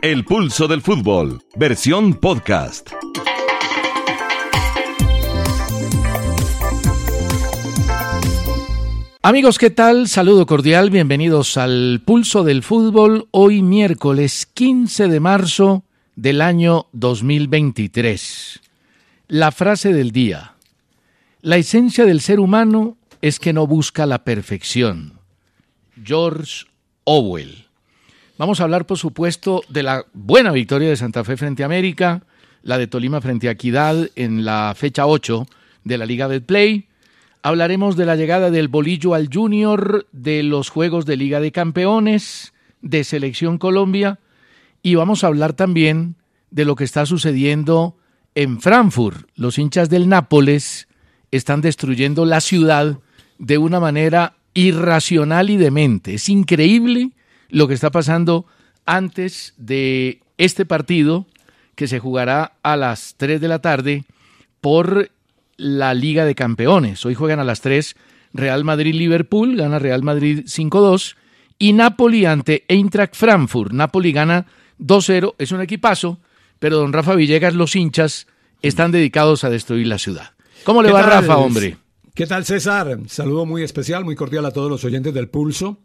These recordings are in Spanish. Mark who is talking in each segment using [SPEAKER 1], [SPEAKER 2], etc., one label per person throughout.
[SPEAKER 1] El pulso del fútbol, versión podcast.
[SPEAKER 2] Amigos, ¿qué tal? Saludo cordial, bienvenidos al Pulso del Fútbol, hoy miércoles 15 de marzo del año 2023. La frase del día. La esencia del ser humano es que no busca la perfección. George Orwell. Vamos a hablar, por supuesto, de la buena victoria de Santa Fe frente a América, la de Tolima frente a Equidad en la fecha 8 de la Liga del Play. Hablaremos de la llegada del Bolillo al Junior, de los Juegos de Liga de Campeones, de Selección Colombia y vamos a hablar también de lo que está sucediendo en Frankfurt. Los hinchas del Nápoles están destruyendo la ciudad de una manera irracional y demente. Es increíble lo que está pasando antes de este partido que se jugará a las 3 de la tarde por la Liga de Campeones. Hoy juegan a las 3 Real Madrid-Liverpool, gana Real Madrid 5-2 y Napoli ante Eintracht Frankfurt. Napoli gana 2-0, es un equipazo, pero don Rafa Villegas, los hinchas están dedicados a destruir la ciudad. ¿Cómo le va Rafa, hombre?
[SPEAKER 3] ¿Qué tal César? Saludo muy especial, muy cordial a todos los oyentes del Pulso.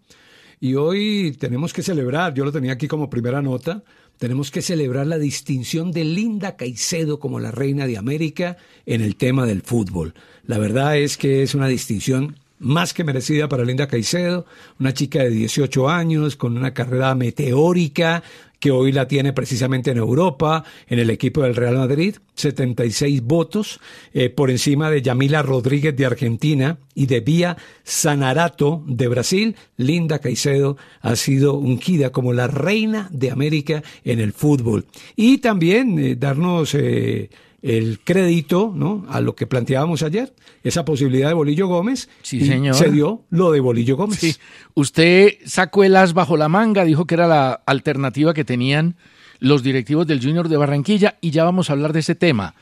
[SPEAKER 3] Y hoy tenemos que celebrar, yo lo tenía aquí como primera nota, tenemos que celebrar la distinción de Linda Caicedo como la reina de América en el tema del fútbol. La verdad es que es una distinción más que merecida para Linda Caicedo, una chica de 18 años con una carrera meteórica que hoy la tiene precisamente en Europa, en el equipo del Real Madrid, 76 votos, eh, por encima de Yamila Rodríguez de Argentina y de Vía Sanarato de Brasil. Linda Caicedo ha sido ungida como la reina de América en el fútbol. Y también eh, darnos... Eh, el crédito ¿no? a lo que planteábamos ayer, esa posibilidad de Bolillo Gómez.
[SPEAKER 2] Sí, señor.
[SPEAKER 3] Se dio lo de Bolillo Gómez.
[SPEAKER 2] Sí. Usted sacó el as bajo la manga, dijo que era la alternativa que tenían los directivos del Junior de Barranquilla y ya vamos a hablar de ese tema.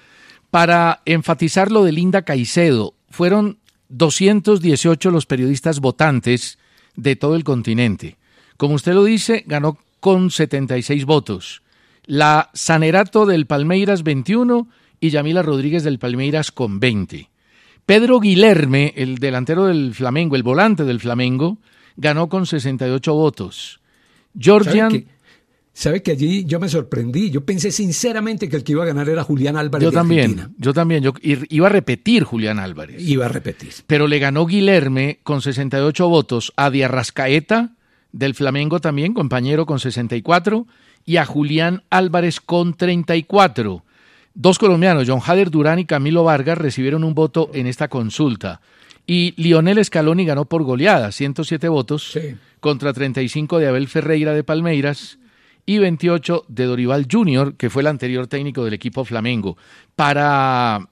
[SPEAKER 2] Para enfatizar lo de Linda Caicedo, fueron 218 los periodistas votantes de todo el continente. Como usted lo dice, ganó con 76 votos. La Sanerato del Palmeiras 21 y Yamila Rodríguez del Palmeiras con 20. Pedro Guilherme, el delantero del Flamengo, el volante del Flamengo, ganó con 68 votos. Georgian...
[SPEAKER 3] ¿Sabe que, allí yo me sorprendí? Yo pensé sinceramente que el que iba a ganar era Julián Álvarez.
[SPEAKER 2] Yo también, yo también. Yo iba a repetir Julián Álvarez.
[SPEAKER 3] Iba a repetir.
[SPEAKER 2] Pero le ganó Guilherme con 68 votos a Diarrascaeta del Flamengo también, compañero con 64, y a Julián Álvarez con 34. Dos colombianos, John Hader Durán y Camilo Vargas, recibieron un voto en esta consulta. Y Lionel Scaloni ganó por goleada, 107 votos contra 35 de Abel Ferreira de Palmeiras y 28 de Dorival Jr., que fue el anterior técnico del equipo Flamengo. Para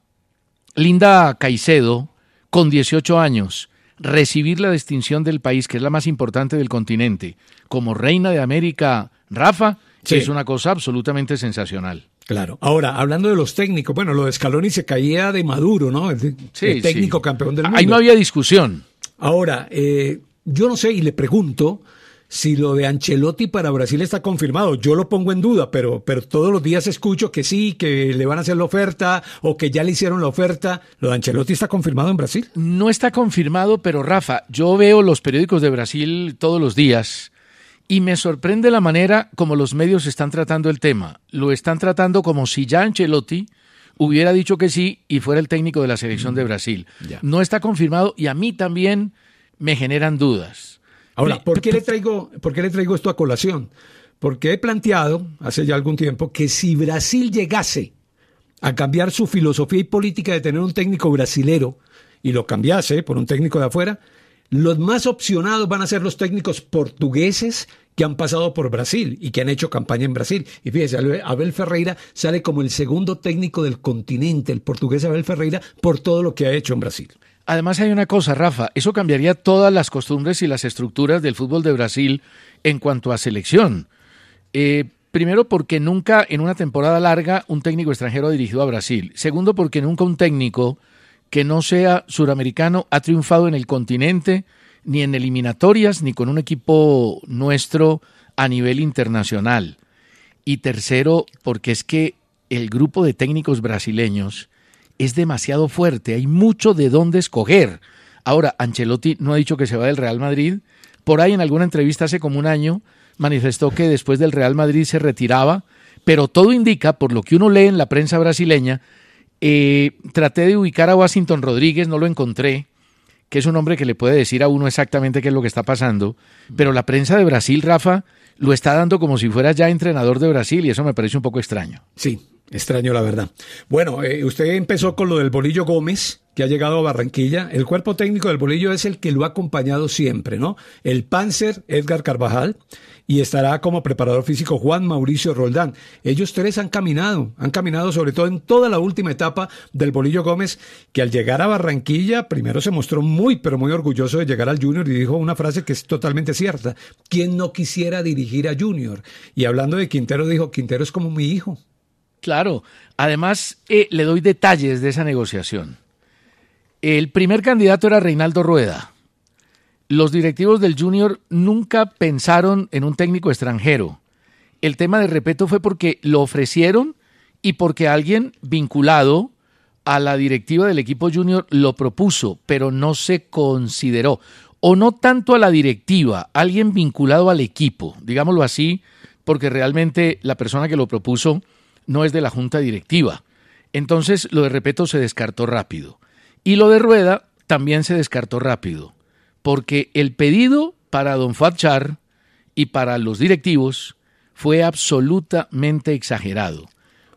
[SPEAKER 2] Linda Caicedo, con 18 años, recibir la distinción del país, que es la más importante del continente, como reina de América, Rafa, es una cosa absolutamente sensacional.
[SPEAKER 3] Claro. Ahora, hablando de los técnicos, bueno, lo de Scaloni se caía de Maduro, ¿no? El, técnico campeón del mundo.
[SPEAKER 2] Ahí no había discusión.
[SPEAKER 3] Ahora, eh, yo no sé y le pregunto si lo de Ancelotti para Brasil está confirmado. Yo lo pongo en duda, pero, pero todos los días escucho que sí, que le van a hacer la oferta o que ya le hicieron la oferta. ¿Lo de Ancelotti está confirmado en Brasil?
[SPEAKER 2] No está confirmado, pero Rafa, yo veo los periódicos de Brasil todos los días Y me sorprende la manera como los medios están tratando el tema. Lo están tratando como si ya Ancelotti hubiera dicho que sí y fuera el técnico de la selección de Brasil. No está confirmado y a mí también me generan dudas.
[SPEAKER 3] Ahora, ¿por qué le traigo, por qué le traigo esto a colación? Porque he planteado hace ya algún tiempo que si Brasil llegase a cambiar su filosofía y política de tener un técnico brasilero y lo cambiase por un técnico de afuera, los más opcionados van a ser los técnicos portugueses que han pasado por Brasil y que han hecho campaña en Brasil. Y fíjese, Abel Ferreira sale como el segundo técnico del continente, el portugués Abel Ferreira, por todo lo que ha hecho en Brasil.
[SPEAKER 2] Además hay una cosa, Rafa, eso cambiaría todas las costumbres y las estructuras del fútbol de Brasil en cuanto a selección. Eh, primero porque nunca en una temporada larga un técnico extranjero ha dirigido a Brasil. Segundo porque nunca un técnico que no sea suramericano ha triunfado en el continente, ni en eliminatorias, ni con un equipo nuestro a nivel internacional. Y tercero, porque es que el grupo de técnicos brasileños es demasiado fuerte, hay mucho de dónde escoger. Ahora, Ancelotti no ha dicho que se va del Real Madrid, por ahí en alguna entrevista hace como un año manifestó que después del Real Madrid se retiraba, pero todo indica, por lo que uno lee en la prensa brasileña, eh, traté de ubicar a Washington Rodríguez, no lo encontré, que es un hombre que le puede decir a uno exactamente qué es lo que está pasando, pero la prensa de Brasil, Rafa, lo está dando como si fuera ya entrenador de Brasil y eso me parece un poco extraño.
[SPEAKER 3] Sí, extraño la verdad. Bueno, eh, usted empezó con lo del Bolillo Gómez, que ha llegado a Barranquilla. El cuerpo técnico del Bolillo es el que lo ha acompañado siempre, ¿no? El Panzer Edgar Carvajal y estará como preparador físico Juan Mauricio Roldán. Ellos tres han caminado, han caminado sobre todo en toda la última etapa del Bolillo Gómez, que al llegar a Barranquilla primero se mostró muy, pero muy orgulloso de llegar al Junior y dijo una frase que es totalmente cierta. ¿Quién no quisiera dirigir a Junior? Y hablando de Quintero, dijo, Quintero es como mi hijo.
[SPEAKER 2] Claro, además eh, le doy detalles de esa negociación. El primer candidato era Reinaldo Rueda los directivos del Junior nunca pensaron en un técnico extranjero. El tema de Repeto fue porque lo ofrecieron y porque alguien vinculado a la directiva del equipo Junior lo propuso, pero no se consideró. O no tanto a la directiva, alguien vinculado al equipo, digámoslo así, porque realmente la persona que lo propuso no es de la junta directiva. Entonces lo de Repeto se descartó rápido. Y lo de Rueda también se descartó rápido porque el pedido para don Fatchar y para los directivos fue absolutamente exagerado.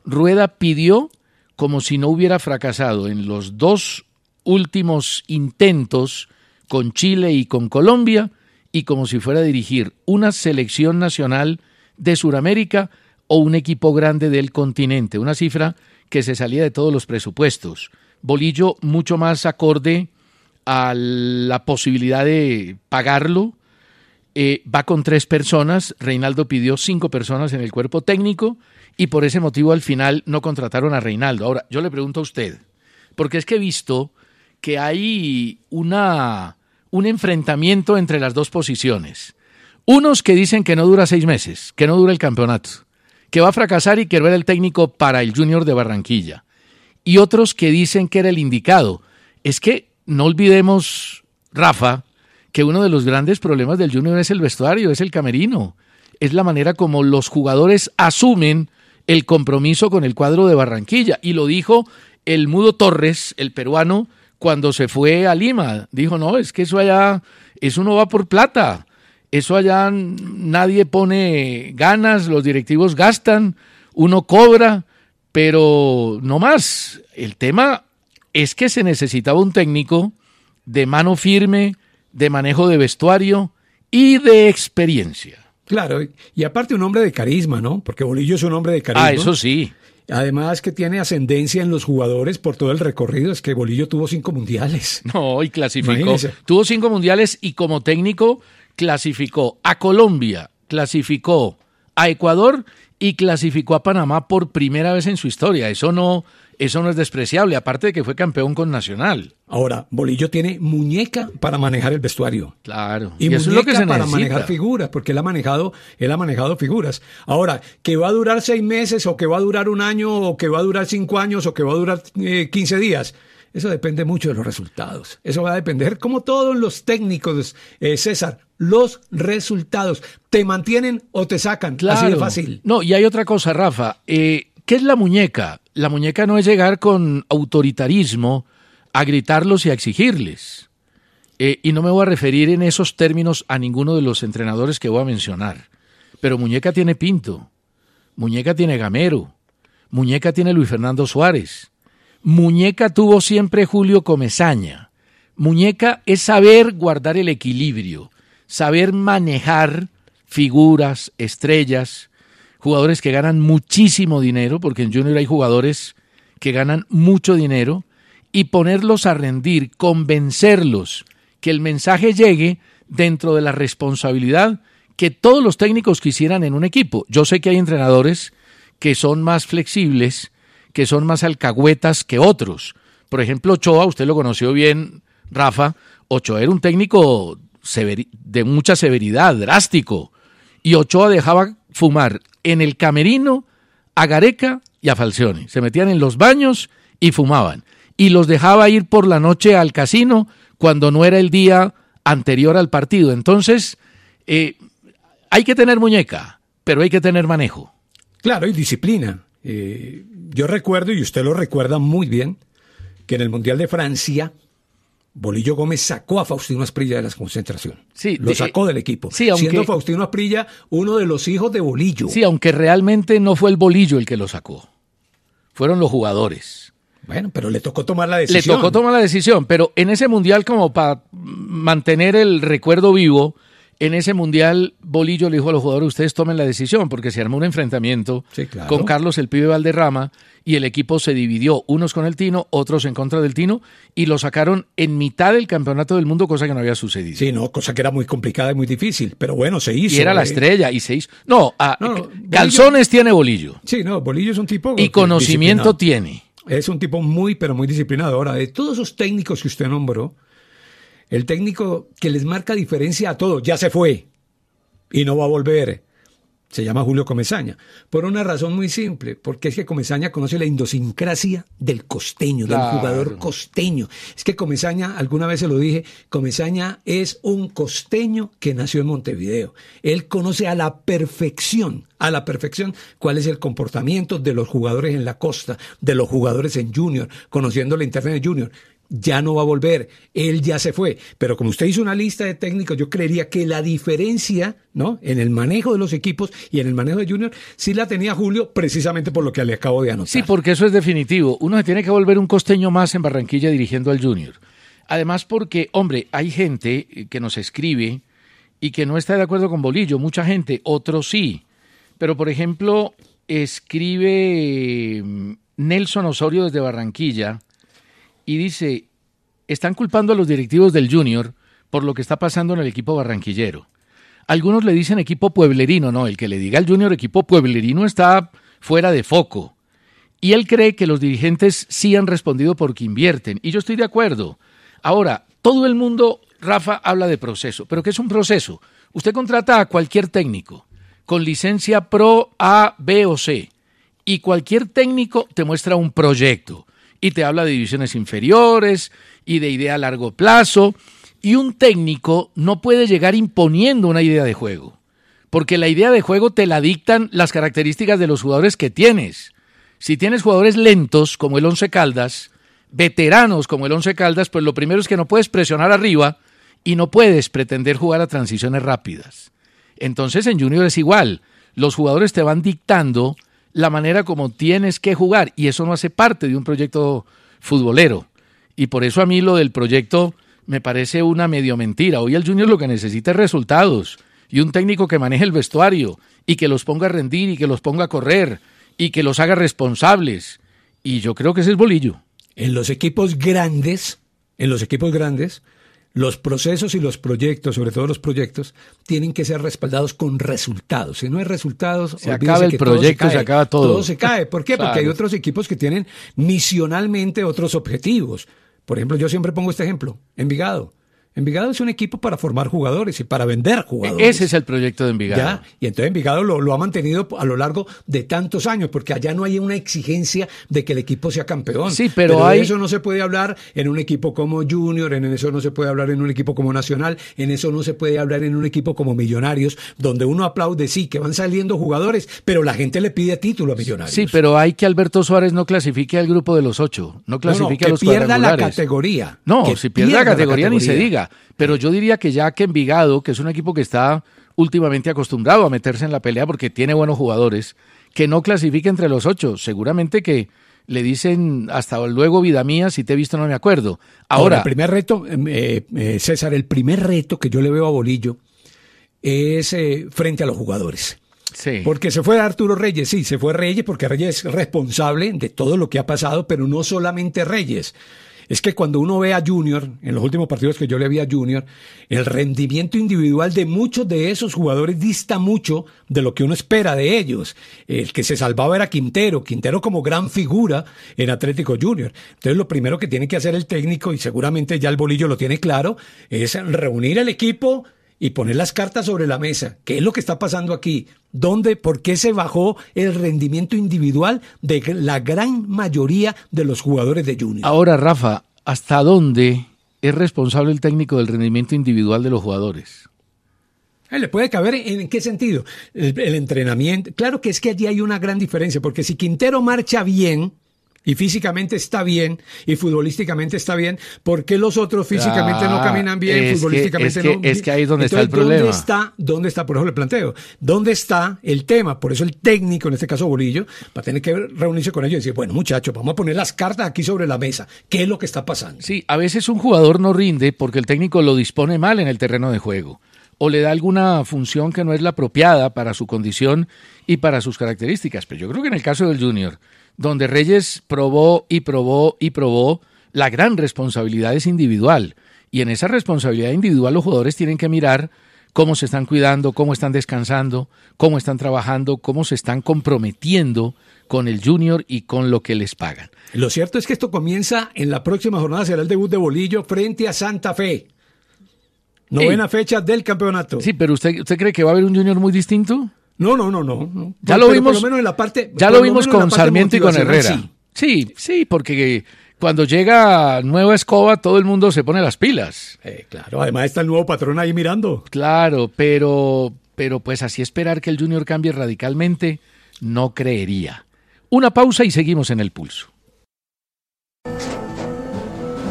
[SPEAKER 2] Rueda pidió como si no hubiera fracasado en los dos últimos intentos con Chile y con Colombia y como si fuera a dirigir una selección nacional de Sudamérica o un equipo grande del continente, una cifra que se salía de todos los presupuestos. Bolillo mucho más acorde a la posibilidad de pagarlo. Eh, va con tres personas, Reinaldo pidió cinco personas en el cuerpo técnico y por ese motivo al final no contrataron a Reinaldo. Ahora, yo le pregunto a usted, porque es que he visto que hay una, un enfrentamiento entre las dos posiciones. Unos que dicen que no dura seis meses, que no dura el campeonato, que va a fracasar y que no era el técnico para el Junior de Barranquilla. Y otros que dicen que era el indicado. Es que no olvidemos, Rafa, que uno de los grandes problemas del Junior es el vestuario, es el camerino, es la manera como los jugadores asumen el compromiso con el cuadro de Barranquilla. Y lo dijo el Mudo Torres, el peruano, cuando se fue a Lima. Dijo, no, es que eso allá, eso no va por plata. Eso allá nadie pone ganas, los directivos gastan, uno cobra, pero no más. El tema es que se necesitaba un técnico de mano firme, de manejo de vestuario y de experiencia.
[SPEAKER 3] Claro, y aparte un hombre de carisma, ¿no? Porque Bolillo es un hombre de carisma.
[SPEAKER 2] Ah, eso sí.
[SPEAKER 3] Además que tiene ascendencia en los jugadores por todo el recorrido. Es que Bolillo tuvo cinco mundiales.
[SPEAKER 2] No, y clasificó. Tuvo cinco mundiales y como técnico clasificó a Colombia, clasificó a Ecuador y clasificó a Panamá por primera vez en su historia. Eso no, eso no es despreciable, aparte de que fue campeón con Nacional.
[SPEAKER 3] Ahora, Bolillo tiene muñeca para manejar el vestuario.
[SPEAKER 2] Claro.
[SPEAKER 3] Y, eso es lo que se para manejar figuras, porque él ha manejado, él ha manejado figuras. Ahora, que va a durar seis meses, o que va a durar un año, o que va a durar cinco años, o que va a durar eh, quince días. Eso depende mucho de los resultados. Eso va a depender, como todos los técnicos, eh, César, los resultados. ¿Te mantienen o te sacan? Así de fácil.
[SPEAKER 2] No, y hay otra cosa, Rafa. Eh, ¿Qué es la muñeca? La muñeca no es llegar con autoritarismo a gritarlos y a exigirles. Eh, y no me voy a referir en esos términos a ninguno de los entrenadores que voy a mencionar. Pero Muñeca tiene Pinto, Muñeca tiene Gamero, Muñeca tiene Luis Fernando Suárez, Muñeca tuvo siempre Julio Comezaña. Muñeca es saber guardar el equilibrio, saber manejar figuras, estrellas, jugadores que ganan muchísimo dinero, porque en Junior hay jugadores que ganan mucho dinero, y ponerlos a rendir, convencerlos que el mensaje llegue dentro de la responsabilidad que todos los técnicos quisieran en un equipo. Yo sé que hay entrenadores que son más flexibles, que son más alcahuetas que otros. Por ejemplo, Ochoa, usted lo conoció bien, Rafa, Ochoa era un técnico de mucha severidad, drástico, y Ochoa dejaba fumar en el camerino a Gareca y a Falcioni. Se metían en los baños y fumaban. Y los dejaba ir por la noche al casino cuando no era el día anterior al partido. Entonces, eh, hay que tener muñeca, pero hay que tener manejo.
[SPEAKER 3] Claro, y disciplina. Eh, yo recuerdo, y usted lo recuerda muy bien, que en el Mundial de Francia, Bolillo Gómez sacó a Faustino Asprilla de la concentración. Sí, lo sacó del equipo. Sí, siendo Faustino Asprilla uno de los hijos de Bolillo.
[SPEAKER 2] Sí, aunque realmente no fue el Bolillo el que lo sacó. Fueron los jugadores.
[SPEAKER 3] Bueno, pero le tocó tomar la decisión.
[SPEAKER 2] Le tocó tomar la decisión, pero en ese mundial, como para mantener el recuerdo vivo, en ese mundial Bolillo le dijo a los jugadores, ustedes tomen la decisión, porque se armó un enfrentamiento con Carlos el Pibe Valderrama y el equipo se dividió, unos con el Tino, otros en contra del Tino, y lo sacaron en mitad del campeonato del mundo, cosa que no había sucedido.
[SPEAKER 3] Sí, no, cosa que era muy complicada y muy difícil, pero bueno, se hizo.
[SPEAKER 2] Y era la eh. estrella, y se hizo. No, ah, calzones tiene Bolillo.
[SPEAKER 3] Sí, no, Bolillo es un tipo...
[SPEAKER 2] Y conocimiento tiene.
[SPEAKER 3] Es un tipo muy, pero muy disciplinado. Ahora, de todos esos técnicos que usted nombró, el técnico que les marca diferencia a todos, ya se fue y no va a volver. Se llama Julio Comesaña. Por una razón muy simple, porque es que Comesaña conoce la idiosincrasia del costeño, del jugador costeño. Es que Comesaña, alguna vez se lo dije, Comesaña es un costeño que nació en Montevideo. Él conoce a la perfección, a la perfección cuál es el comportamiento de los jugadores en la costa, de los jugadores en Junior, conociendo la internet de Junior ya no va a volver, él ya se fue. Pero como usted hizo una lista de técnicos, yo creería que la diferencia, ¿no? En el manejo de los equipos y en el manejo de Junior, sí la tenía Julio, precisamente por lo que le acabo de anotar.
[SPEAKER 2] Sí, porque eso es definitivo. Uno se tiene que volver un costeño más en Barranquilla dirigiendo al Junior. Además, porque, hombre, hay gente que nos escribe y que no está de acuerdo con Bolillo, mucha gente, otros sí. Pero, por ejemplo, escribe mm, Nelson Osorio desde Barranquilla y dice, están culpando a los directivos del Junior por lo que está pasando en el equipo barranquillero. Algunos le dicen equipo pueblerino, no, el que le diga al Junior equipo pueblerino está fuera de foco. Y él cree que los dirigentes sí han respondido porque invierten. Y yo estoy de acuerdo. Ahora, todo el mundo, Rafa, habla de proceso. ¿Pero qué es un proceso? Usted contrata a cualquier técnico con licencia Pro A, B o C. Y cualquier técnico te muestra un proyecto y te habla de divisiones inferiores y de idea a largo plazo. Y un técnico no puede llegar imponiendo una idea de juego, porque la idea de juego te la dictan las características de los jugadores que tienes. Si tienes jugadores lentos como el Once Caldas, veteranos como el Once Caldas, pues lo primero es que no puedes presionar arriba y no puedes pretender jugar a transiciones rápidas. Entonces en Junior es igual, los jugadores te van dictando la manera como tienes que jugar y eso no hace parte de un proyecto futbolero. Y por eso a mí lo del proyecto me parece una medio mentira. Hoy el Junior lo que necesita es resultados y un técnico que maneje el vestuario y que los ponga a rendir y que los ponga a correr y que los haga responsables. Y yo creo que ese es bolillo.
[SPEAKER 3] En los equipos grandes, en los equipos grandes, los procesos y los proyectos, sobre todo los proyectos, tienen que ser respaldados con resultados. Si no hay resultados,
[SPEAKER 2] se acaba el proyecto, se, acaba todo.
[SPEAKER 3] Todo se cae. ¿Por qué? Porque hay otros equipos que tienen misionalmente otros objetivos. Por ejemplo, yo siempre pongo este ejemplo, Envigado. Envigado es un equipo para formar jugadores y para vender jugadores.
[SPEAKER 2] Ese es el proyecto de Envigado.
[SPEAKER 3] ¿Ya? Y entonces Envigado lo, lo, ha mantenido a lo largo de tantos años, porque allá no hay una exigencia de que el equipo sea campeón.
[SPEAKER 2] Sí, pero, hay...
[SPEAKER 3] eso no se puede hablar en un equipo como Junior, en eso no se puede hablar en un equipo como Nacional, en eso no se puede hablar en un equipo como Millonarios, donde uno aplaude, sí, que van saliendo jugadores, pero la gente le pide título a Millonarios.
[SPEAKER 2] Sí, pero hay que Alberto Suárez no clasifique al grupo de los ocho, no clasifique
[SPEAKER 3] no, no,
[SPEAKER 2] a los
[SPEAKER 3] que pierda la categoría.
[SPEAKER 2] No,
[SPEAKER 3] que
[SPEAKER 2] si pierde la categoría,
[SPEAKER 3] la
[SPEAKER 2] ni se diga. Pero yo diría que ya que Envigado, que es un equipo que está últimamente acostumbrado a meterse en la pelea porque tiene buenos jugadores, que no clasifique entre los ocho. Seguramente que le dicen hasta luego, vida mía, si te he visto no me acuerdo. Ahora,
[SPEAKER 3] Ahora el primer reto, eh, eh, César, el primer reto que yo le veo a Bolillo es eh, frente a los jugadores.
[SPEAKER 2] Sí.
[SPEAKER 3] Porque se fue Arturo Reyes, sí, se fue Reyes porque Reyes es responsable de todo lo que ha pasado, pero no solamente Reyes. Es que cuando uno ve a Junior, en los últimos partidos que yo le vi a Junior, el rendimiento individual de muchos de esos jugadores dista mucho de lo que uno espera de ellos. El que se salvaba era Quintero, Quintero como gran figura en Atlético Junior. Entonces lo primero que tiene que hacer el técnico, y seguramente ya el bolillo lo tiene claro, es reunir el equipo y poner las cartas sobre la mesa. ¿Qué es lo que está pasando aquí? ¿Dónde, por qué se bajó el rendimiento individual de la gran mayoría de los jugadores de Junior?
[SPEAKER 2] Ahora, Rafa, ¿hasta dónde es responsable el técnico del rendimiento individual de los jugadores?
[SPEAKER 3] Eh, ¿Le puede caber en qué sentido? El, el, entrenamiento. Claro que es que allí hay una gran diferencia, porque si Quintero marcha bien, y físicamente está bien y futbolísticamente está bien, ¿por qué los otros físicamente ah, no caminan bien, futbolísticamente
[SPEAKER 2] que, es
[SPEAKER 3] no?
[SPEAKER 2] Que, es que ahí es donde
[SPEAKER 3] Entonces,
[SPEAKER 2] está el problema.
[SPEAKER 3] ¿dónde está, ¿Dónde está, por eso le planteo, dónde está el tema? Por eso el técnico, en este caso Bolillo, va a tener que reunirse con ellos y decir, bueno muchachos, vamos a poner las cartas aquí sobre la mesa, ¿qué es lo que está pasando?
[SPEAKER 2] Sí, a veces un jugador no rinde porque el técnico lo dispone mal en el terreno de juego o le da alguna función que no es la apropiada para su condición y para sus características. Pero yo creo que en el caso del Junior, donde Reyes probó y probó y probó, la gran responsabilidad es individual. Y en esa responsabilidad individual los jugadores tienen que mirar cómo se están cuidando, cómo están descansando, cómo están trabajando, cómo se están comprometiendo con el junior y con lo que les pagan.
[SPEAKER 3] Lo cierto es que esto comienza en la próxima jornada, será el debut de Bolillo frente a Santa Fe. Novena fecha del campeonato.
[SPEAKER 2] Sí, pero usted, ¿usted cree que va a haber un junior muy distinto?
[SPEAKER 3] No, no, no, no. no.
[SPEAKER 2] Ya lo
[SPEAKER 3] Pero
[SPEAKER 2] vimos.
[SPEAKER 3] Por lo menos en la parte.
[SPEAKER 2] Ya
[SPEAKER 3] por
[SPEAKER 2] lo vimos con Sarmiento y con Herrera.
[SPEAKER 3] Sí.
[SPEAKER 2] sí, sí, porque cuando llega nueva escoba todo el mundo se pone las pilas.
[SPEAKER 3] Eh, claro, además está el nuevo patrón ahí mirando.
[SPEAKER 2] Claro, pero, pero pues así esperar que el Junior cambie radicalmente, no creería. Una pausa y seguimos en el pulso.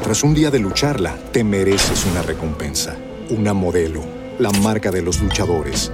[SPEAKER 4] Tras un día de lucharla, te mereces una recompensa, una modelo, la marca de los luchadores.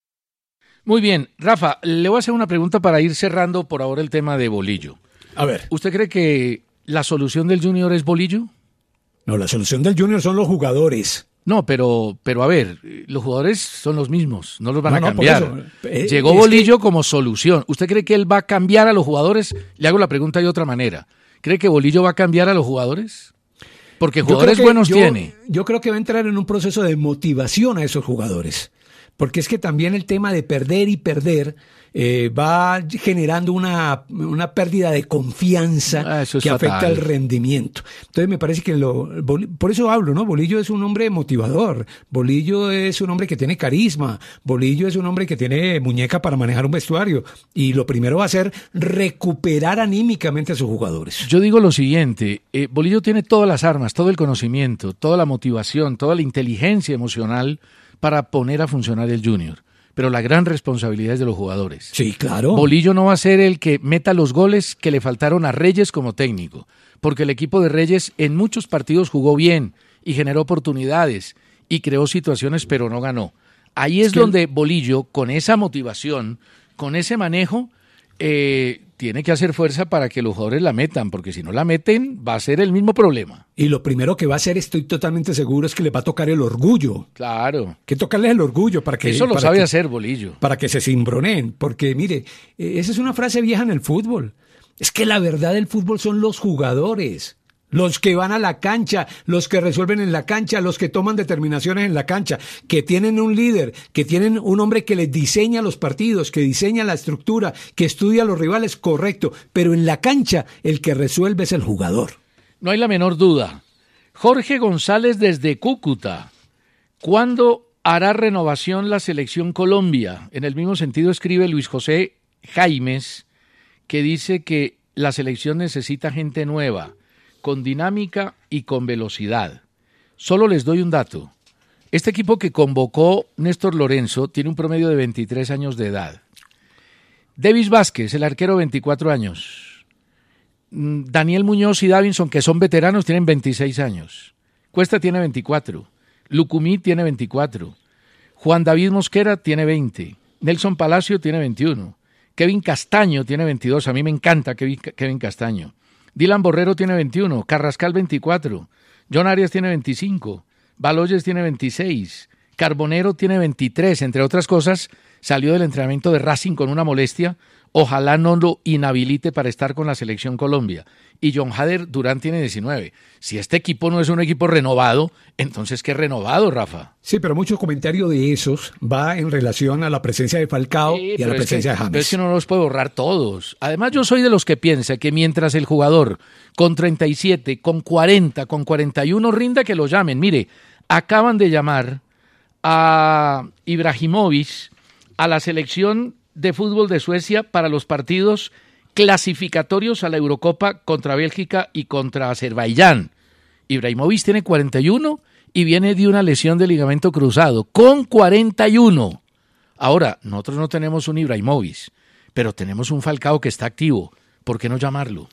[SPEAKER 2] Muy bien, Rafa, le voy a hacer una pregunta para ir cerrando por ahora el tema de Bolillo.
[SPEAKER 3] A ver.
[SPEAKER 2] ¿Usted cree que la solución del Junior es Bolillo?
[SPEAKER 3] No, la solución del Junior son los jugadores.
[SPEAKER 2] No, pero, pero a ver, los jugadores son los mismos, no los van
[SPEAKER 3] No,
[SPEAKER 2] a cambiar.
[SPEAKER 3] Eh,
[SPEAKER 2] Llegó Bolillo como solución. ¿Usted cree que él va a cambiar a los jugadores? Le hago la pregunta de otra manera. ¿Cree que Bolillo va a cambiar a los jugadores? Porque jugadores buenos
[SPEAKER 3] yo-
[SPEAKER 2] tiene.
[SPEAKER 3] Yo creo que va a entrar en un proceso de motivación a esos jugadores. Porque es que también el tema de perder y perder eh, va generando una, una pérdida de confianza
[SPEAKER 2] Ah, es
[SPEAKER 3] que afecta al rendimiento. Entonces me parece que lo, por eso hablo, ¿no? Bolillo es un hombre motivador, Bolillo es un hombre que tiene carisma, Bolillo es un hombre que tiene muñeca para manejar un vestuario y lo primero va a ser recuperar anímicamente a sus jugadores.
[SPEAKER 2] Yo digo lo siguiente, eh, Bolillo tiene todas las armas, todo el conocimiento, toda la motivación, toda la inteligencia emocional para poner a funcionar el Junior. pero la gran responsabilidad es de los jugadores.
[SPEAKER 3] Sí, claro.
[SPEAKER 2] Bolillo no va a ser el que meta los goles que le faltaron a Reyes como técnico, porque el equipo de Reyes en muchos partidos jugó bien y generó oportunidades y creó situaciones, pero no ganó. Ahí es, donde Bolillo, con esa motivación, con ese manejo, eh, tiene que hacer fuerza para que los jugadores la metan, porque si no la meten va a ser el mismo problema.
[SPEAKER 3] Y lo primero que va a hacer, estoy totalmente seguro, es que le va a tocar el orgullo.
[SPEAKER 2] Claro.
[SPEAKER 3] Que tocarles el orgullo para que...
[SPEAKER 2] Eso lo sabe
[SPEAKER 3] que-
[SPEAKER 2] hacer Bolillo.
[SPEAKER 3] Para que se cimbronen. Porque mire, eh, esa es una frase vieja en el fútbol. Es que la verdad del fútbol son los jugadores. Los que van a la cancha, los que resuelven en la cancha, los que toman determinaciones en la cancha, que tienen un líder, que tienen un hombre que les diseña los partidos, que diseña la estructura, que estudia a los rivales, correcto. Pero en la cancha el que resuelve es el jugador.
[SPEAKER 2] No hay la menor duda. Jorge González desde Cúcuta. ¿Cuándo hará renovación la selección Colombia? En el mismo sentido escribe Luis José Jaimes, que dice que la selección necesita gente nueva, con dinámica y con velocidad. Solo les doy un dato. Este equipo que convocó Néstor Lorenzo tiene un promedio de 23 años de edad. Davis Vázquez, el arquero, 24 años. Mm, Daniel Muñoz y Davinson, que son veteranos, tienen 26 años. Cuesta tiene 24. Lucumí tiene 24. Juan David Mosquera tiene 20. Nelson Palacio tiene 21. Kevin Castaño tiene 22. A mí me encanta Kevin, Kevin Castaño. Dylan Borrero tiene 21. Carrascal 24. John Arias tiene 25. Baloyes tiene 26. Carbonero tiene 23. Entre otras cosas, salió del entrenamiento de Racing con una molestia. Ojalá no lo inhabilite para estar con la selección Colombia. Y John Hader Durán tiene 19. Si este equipo no es un equipo renovado, entonces ¿qué renovado, Rafa?
[SPEAKER 3] Sí, pero mucho comentario de esos va en relación a la presencia de Falcao
[SPEAKER 2] Sí,
[SPEAKER 3] y a la
[SPEAKER 2] es
[SPEAKER 3] presencia
[SPEAKER 2] que-
[SPEAKER 3] de James.
[SPEAKER 2] pero es que no los puede borrar todos. Además, yo soy de los que piensa que mientras el jugador con 37, con 40, con 41 rinda, que lo llamen. Mire, acaban de llamar a Ibrahimovic a la selección de fútbol de Suecia para los partidos clasificatorios a la Eurocopa contra Bélgica y contra Azerbaiyán. Ibrahimovic tiene 41 y viene de una lesión de ligamento cruzado, con 41. Ahora, nosotros no tenemos un Ibrahimovic, pero tenemos un Falcao que está activo. ¿Por qué no llamarlo?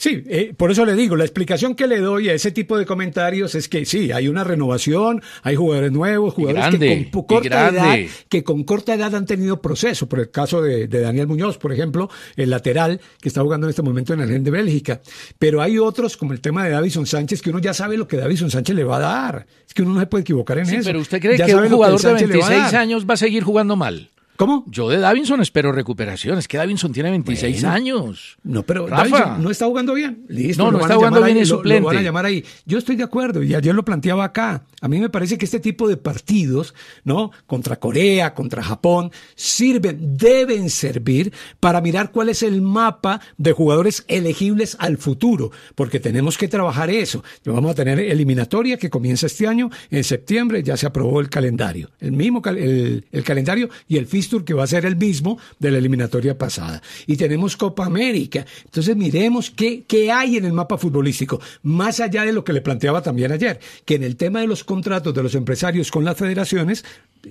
[SPEAKER 3] Sí, eh, por eso le digo, la explicación que le doy a ese tipo de comentarios es que sí, hay una renovación, hay jugadores nuevos, jugadores
[SPEAKER 2] grande,
[SPEAKER 3] que, con corta edad, que con corta edad han tenido proceso. Por el caso de, de Daniel Muñoz, por ejemplo, el lateral que está jugando en este momento en el Gen de Bélgica. Pero hay otros, como el tema de Davison Sánchez, que uno ya sabe lo que Davison Sánchez le va a dar. Es que uno no se puede equivocar en
[SPEAKER 2] Sí,
[SPEAKER 3] eso.
[SPEAKER 2] pero ¿usted cree
[SPEAKER 3] Ya
[SPEAKER 2] que un jugador de
[SPEAKER 3] Sánchez le va a
[SPEAKER 2] 26
[SPEAKER 3] dar.
[SPEAKER 2] años va a seguir jugando mal?
[SPEAKER 3] ¿Cómo?
[SPEAKER 2] Yo de Davinson espero recuperación. Es que Davinson tiene 26
[SPEAKER 3] Bueno.
[SPEAKER 2] años.
[SPEAKER 3] No, pero
[SPEAKER 2] Rafa.
[SPEAKER 3] Davinson no está jugando bien. Listo,
[SPEAKER 2] No, no está jugando bien,
[SPEAKER 3] ahí,
[SPEAKER 2] es
[SPEAKER 3] lo- Lo, van
[SPEAKER 2] suplente.
[SPEAKER 3] a llamar ahí. Yo estoy de acuerdo y ayer lo planteaba acá. A mí me parece que este tipo de partidos, ¿no? Contra Corea, contra Japón, sirven, deben servir para mirar cuál es el mapa de jugadores elegibles al futuro, porque tenemos que trabajar eso. Vamos a tener eliminatoria que comienza este año, en septiembre ya se aprobó el calendario, el mismo cal- el, el calendario y el que va a ser el mismo de la eliminatoria pasada. Y tenemos Copa América. Entonces miremos qué, qué hay en el mapa futbolístico, más allá de lo que le planteaba también ayer, que en el tema de los contratos de los empresarios con las federaciones,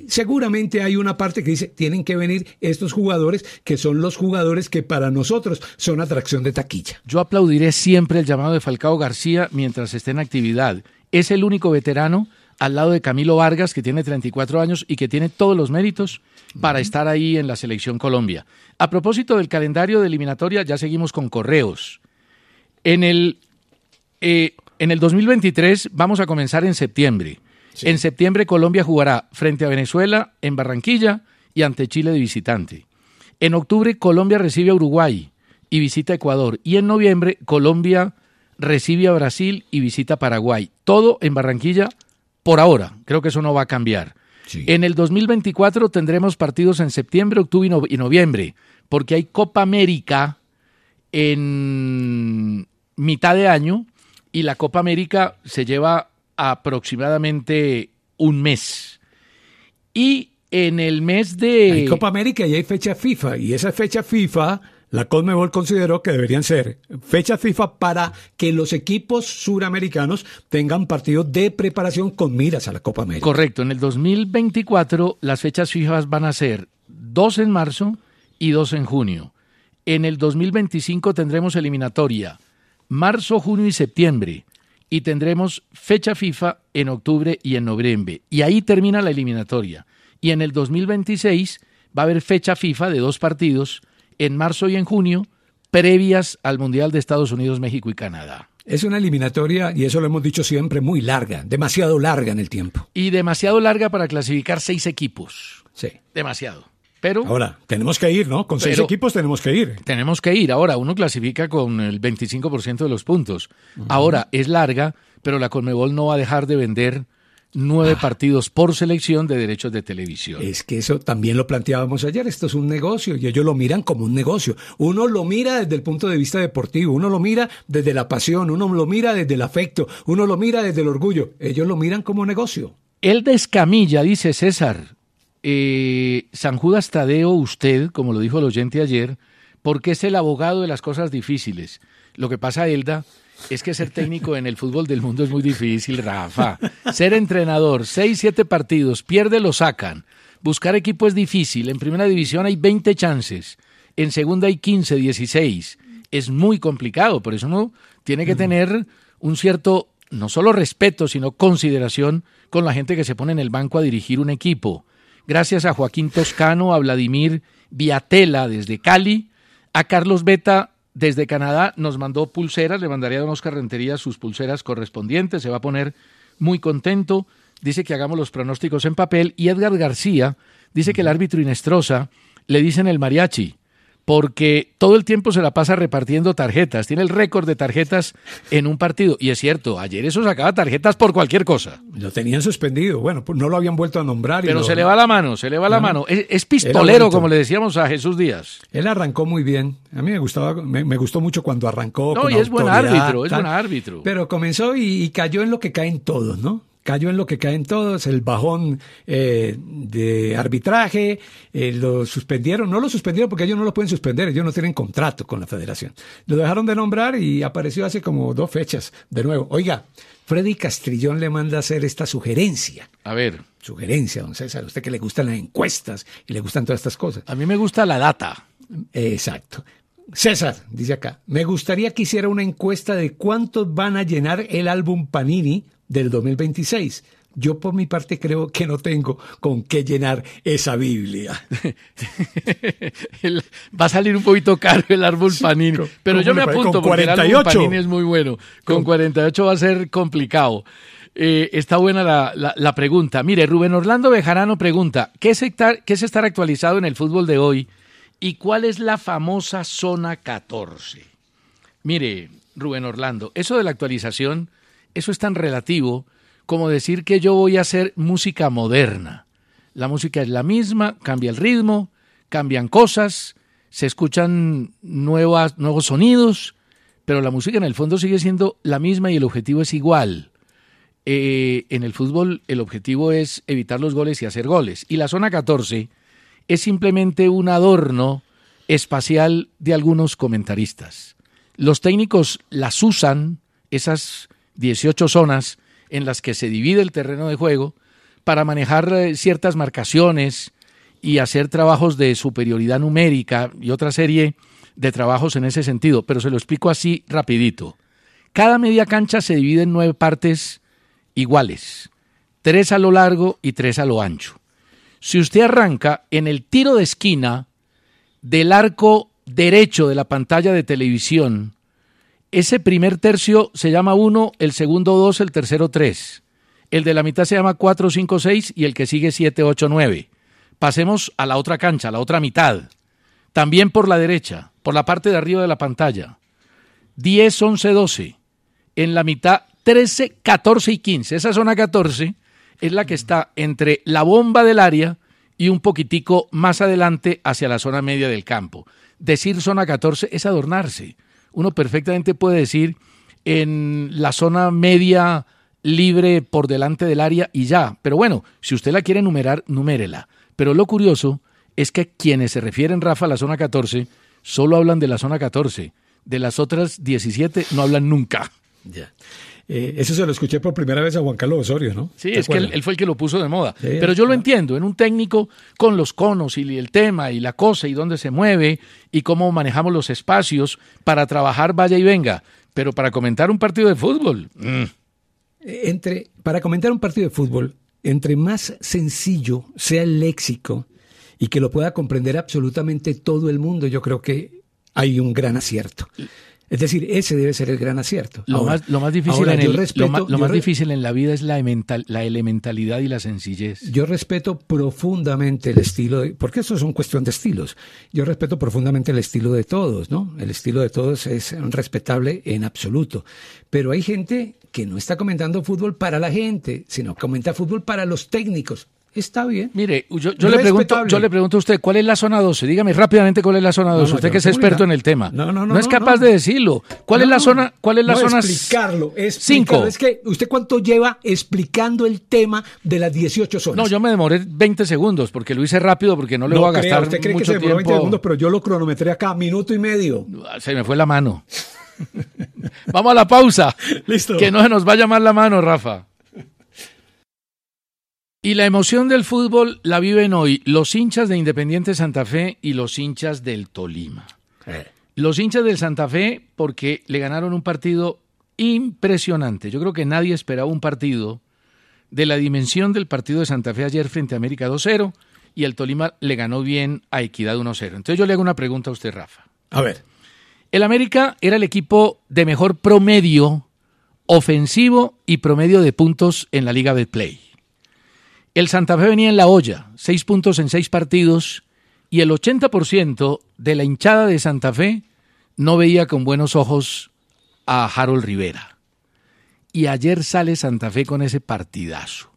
[SPEAKER 3] seguramente hay una parte que dice, tienen que venir estos jugadores que son los jugadores que para nosotros son atracción de taquilla.
[SPEAKER 2] Yo aplaudiré siempre el llamado de Falcao García mientras esté en actividad. Es el único veterano al lado de Camilo Vargas, que tiene 34 años y que tiene todos los méritos para estar ahí en la selección Colombia. A propósito del calendario de eliminatoria, ya seguimos con correos. En el, eh, en el 2023 vamos a comenzar en septiembre. En septiembre Colombia jugará frente a Venezuela en Barranquilla y ante Chile de visitante. En octubre Colombia recibe a Uruguay y visita a Ecuador. Y en noviembre Colombia recibe a Brasil y visita Paraguay. Todo en Barranquilla por ahora. Creo que eso no va a cambiar.
[SPEAKER 3] Sí.
[SPEAKER 2] En el 2024 tendremos partidos en septiembre, octubre y, no- y noviembre, porque hay Copa América en mitad de año y la Copa América se lleva aproximadamente un mes. Y en el mes de...
[SPEAKER 3] Hay Copa América y hay fecha FIFA, y esa fecha FIFA la Conmebol consideró que deberían ser fechas FIFA para que los equipos suramericanos tengan partidos de preparación con miras a la Copa América.
[SPEAKER 2] Correcto, en el 2024 las fechas FIFA van a ser dos en marzo y dos en junio. En el 2025 tendremos eliminatoria marzo, junio y septiembre y tendremos fecha FIFA en octubre y en noviembre. Y ahí termina la eliminatoria. Y en el 2026 va a haber fecha FIFA de dos partidos en marzo y en junio, previas al Mundial de Estados Unidos, México y Canadá.
[SPEAKER 3] Es una eliminatoria, y eso lo hemos dicho siempre, muy larga, demasiado larga en el tiempo.
[SPEAKER 2] Y demasiado larga para clasificar seis equipos.
[SPEAKER 3] Sí.
[SPEAKER 2] Demasiado. Pero
[SPEAKER 3] ahora tenemos que ir, ¿no? Con seis equipos tenemos que ir.
[SPEAKER 2] Tenemos que ir. Ahora uno clasifica con el 25% de los puntos. Ahora es larga, pero la Conmebol no va a dejar de vender nueve ah. partidos por selección de derechos de televisión.
[SPEAKER 3] Es que eso también lo planteábamos ayer, esto es un negocio y ellos lo miran como un negocio. Uno lo mira desde el punto de vista deportivo, uno lo mira desde la pasión, uno lo mira desde el afecto, uno lo mira desde el orgullo, ellos lo miran como negocio.
[SPEAKER 2] El descamilla, dice César, eh, San Judas Tadeo, usted, como lo dijo el oyente ayer, porque es el abogado de las cosas difíciles. Lo que pasa, Elda, es que ser técnico en el fútbol del mundo es muy difícil, Rafa. Ser entrenador, seis, siete partidos, pierde, lo sacan. Buscar equipo es difícil. En primera división hay 20 chances. En segunda hay 15, 16. Es muy complicado. Por eso uno tiene que tener un cierto, no solo respeto, sino consideración con la gente que se pone en el banco a dirigir un equipo. Gracias a Joaquín Toscano, a Vladimir Viatela desde Cali, a Carlos Beta desde Canadá nos mandó pulseras, le mandaría a don Oscar Rentería sus pulseras correspondientes, se va a poner muy contento, dice que hagamos los pronósticos en papel y Edgar García dice que el árbitro Inestrosa le dicen el mariachi, porque todo el tiempo se la pasa repartiendo tarjetas. Tiene el récord de tarjetas en un partido. Y es cierto, ayer eso sacaba tarjetas por cualquier cosa.
[SPEAKER 3] Lo tenían suspendido. Bueno, pues no lo habían vuelto a nombrar.
[SPEAKER 2] Pero se le va la mano, se le va la mano. Es, pistolero, como le decíamos a Jesús Díaz.
[SPEAKER 3] Él arrancó muy bien. A mí me gustaba, me, gustó mucho cuando arrancó.
[SPEAKER 2] No, y es buen árbitro, es buen árbitro.
[SPEAKER 3] Pero comenzó y cayó en lo que caen todos, ¿no? Cayó en lo que caen todos, el bajón eh, de arbitraje, eh, lo suspendieron, no lo suspendieron porque ellos no lo pueden suspender, ellos no tienen contrato con la federación. Lo dejaron de nombrar y apareció hace como dos fechas de nuevo. Oiga, Freddy Castrillón le manda a hacer esta sugerencia.
[SPEAKER 2] A ver.
[SPEAKER 3] Sugerencia, don César, a usted que le gustan las encuestas y le gustan todas estas cosas.
[SPEAKER 2] A mí me gusta la data.
[SPEAKER 3] Exacto. César, dice acá, me gustaría que hiciera una encuesta de cuántos van a llenar el álbum Panini del 2026. Yo por mi parte creo que no tengo con qué llenar esa Biblia.
[SPEAKER 2] va a salir un poquito caro el árbol panini, pero yo me apunto porque el árbol panini es muy bueno. Con 48 va a ser complicado. Eh, está buena la, la, pregunta. Mire, Rubén Orlando Bejarano pregunta, ¿qué es, ¿qué es estar actualizado en el fútbol de hoy y cuál es la famosa zona 14? Mire, Rubén Orlando, eso de la actualización eso es tan relativo como decir que yo voy a hacer música moderna. La música es la misma, cambia el ritmo, cambian cosas, se escuchan nuevas, nuevos sonidos, pero la música en el fondo sigue siendo la misma y el objetivo es igual. Eh, en el fútbol el objetivo es evitar los goles y hacer goles. Y la zona 14 es simplemente un adorno espacial de algunos comentaristas. Los técnicos las usan, esas 18 zonas en las que se divide el terreno de juego para manejar eh, ciertas marcaciones y hacer trabajos de superioridad numérica y otra serie de trabajos en ese sentido, pero se lo explico así rapidito. Cada media cancha se divide en nueve partes iguales, tres a lo largo y tres a lo ancho. Si usted arranca en el tiro de esquina del arco derecho de la pantalla de televisión, ese primer tercio se llama 1, el segundo 2, el tercero 3. El de la mitad se llama 4, 5, 6 y el que sigue 7, 8, 9. Pasemos a la otra cancha, a la otra mitad. También por la derecha, por la parte de arriba de la pantalla. 10, 11, 12. En la mitad 13, 14 y 15. Esa zona 14 es la que está entre la bomba del área y un poquitico más adelante hacia la zona media del campo. Decir zona 14 es adornarse uno perfectamente puede decir en la zona media libre por delante del área y ya. Pero bueno, si usted la quiere numerar, numérela. Pero lo curioso es que quienes se refieren, Rafa, a la zona 14 solo hablan de la zona 14. De las otras 17 no hablan nunca.
[SPEAKER 3] Ya. Eh, eso se lo escuché por primera vez a Juan Carlos Osorio, ¿no?
[SPEAKER 2] Sí, es que él, fue el que lo puso de moda. Pero yo lo entiendo, en un técnico con los conos y el tema y la cosa y dónde se mueve y cómo manejamos los espacios para trabajar vaya y venga. Pero para comentar un partido de fútbol. Mm.
[SPEAKER 3] Entre, para comentar un partido de fútbol, entre más sencillo sea el léxico y que lo pueda comprender absolutamente todo el mundo, yo creo que hay un gran acierto. Es decir, ese debe ser el gran acierto.
[SPEAKER 2] Lo, más, difícil, en, lo más, difícil en la vida es la, la, elementalidad y la sencillez.
[SPEAKER 3] Yo respeto profundamente el estilo, de, porque eso es una cuestión de estilos. Yo respeto profundamente el estilo de todos, ¿no? El estilo de todos es respetable en absoluto. Pero hay gente que no está comentando fútbol para la gente, sino comenta fútbol para los técnicos. Está bien.
[SPEAKER 2] Mire, yo, le pregunto, yo le pregunto a usted, ¿cuál es la zona 12? Dígame rápidamente cuál es la zona 12. usted que es experto en el tema. No, no, no. No es capaz de decirlo. ¿Cuál es la zona? ¿Cuál es la zona?
[SPEAKER 3] Explicarlo, explicarlo. Cinco. Es que usted cuánto lleva explicando el tema de las 18 zonas.
[SPEAKER 2] No, yo me demoré 20 segundos porque lo hice rápido porque no le voy a gastar usted cree mucho que se tiempo. 20 segundos,
[SPEAKER 3] pero yo lo cronometré acá minuto y medio.
[SPEAKER 2] Se me fue la mano. Vamos a la pausa. Listo. Que no se nos vaya mal la mano, Rafa. Y la emoción del fútbol la viven hoy los hinchas de Independiente Santa Fe y los hinchas del Tolima. Los hinchas del Santa Fe porque le ganaron un partido impresionante. Yo creo que nadie esperaba un partido de la dimensión del partido de Santa Fe ayer frente a América 2-0 y el Tolima le ganó bien a Equidad 1-0. Entonces yo le hago una pregunta a usted, Rafa.
[SPEAKER 3] A ver.
[SPEAKER 2] El América era el equipo de mejor promedio ofensivo y promedio de puntos en la Liga de Play. El Santa Fe venía en la olla, seis puntos en seis partidos, y el 80% de la hinchada de Santa Fe no veía con buenos ojos a Harold Rivera. Y ayer sale Santa Fe con ese partidazo.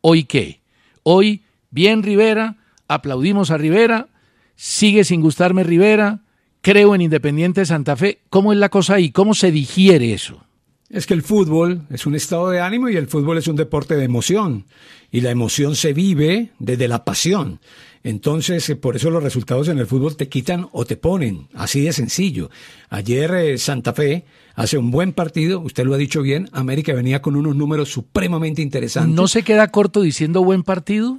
[SPEAKER 2] ¿Hoy qué? Hoy, bien Rivera, aplaudimos a Rivera, sigue sin gustarme Rivera, creo en Independiente Santa Fe. ¿Cómo es la cosa ahí? ¿Cómo se digiere eso?
[SPEAKER 3] Es que el fútbol es un estado de ánimo y el fútbol es un deporte de emoción. Y la emoción se vive desde la pasión. Entonces, eh, por eso los resultados en el fútbol te quitan o te ponen. Así de sencillo. Ayer eh, Santa Fe hace un buen partido, usted lo ha dicho bien, América venía con unos números supremamente interesantes.
[SPEAKER 2] ¿No se queda corto diciendo buen partido?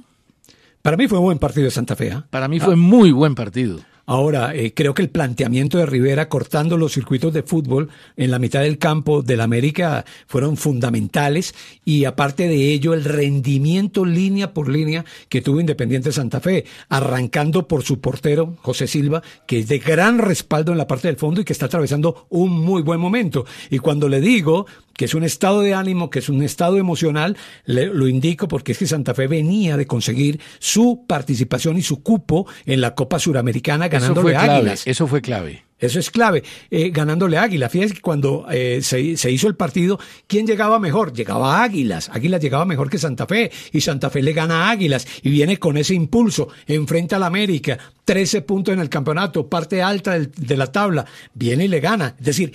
[SPEAKER 3] Para mí fue un buen partido de Santa Fe. ¿ah?
[SPEAKER 2] Para mí fue muy buen partido.
[SPEAKER 3] Ahora, eh, creo que el planteamiento de Rivera cortando los circuitos de fútbol en la mitad del campo del América fueron fundamentales y aparte de ello el rendimiento línea por línea que tuvo Independiente Santa Fe, arrancando por su portero José Silva, que es de gran respaldo en la parte del fondo y que está atravesando un muy buen momento. Y cuando le digo que es un estado de ánimo, que es un estado emocional, lo indico porque es que Santa Fe venía de conseguir su participación y su cupo en la Copa Suramericana ganándole Águilas.
[SPEAKER 2] Eso fue clave.
[SPEAKER 3] Eso es clave, eh, ganándole Águila. Fíjense que cuando eh, se, se, hizo el partido, ¿quién llegaba mejor? Llegaba Águilas. Águilas llegaba mejor que Santa Fe. Y Santa Fe le gana a Águilas. Y viene con ese impulso. Enfrenta al América. 13 puntos en el campeonato. Parte alta de la tabla. Viene y le gana. Es decir,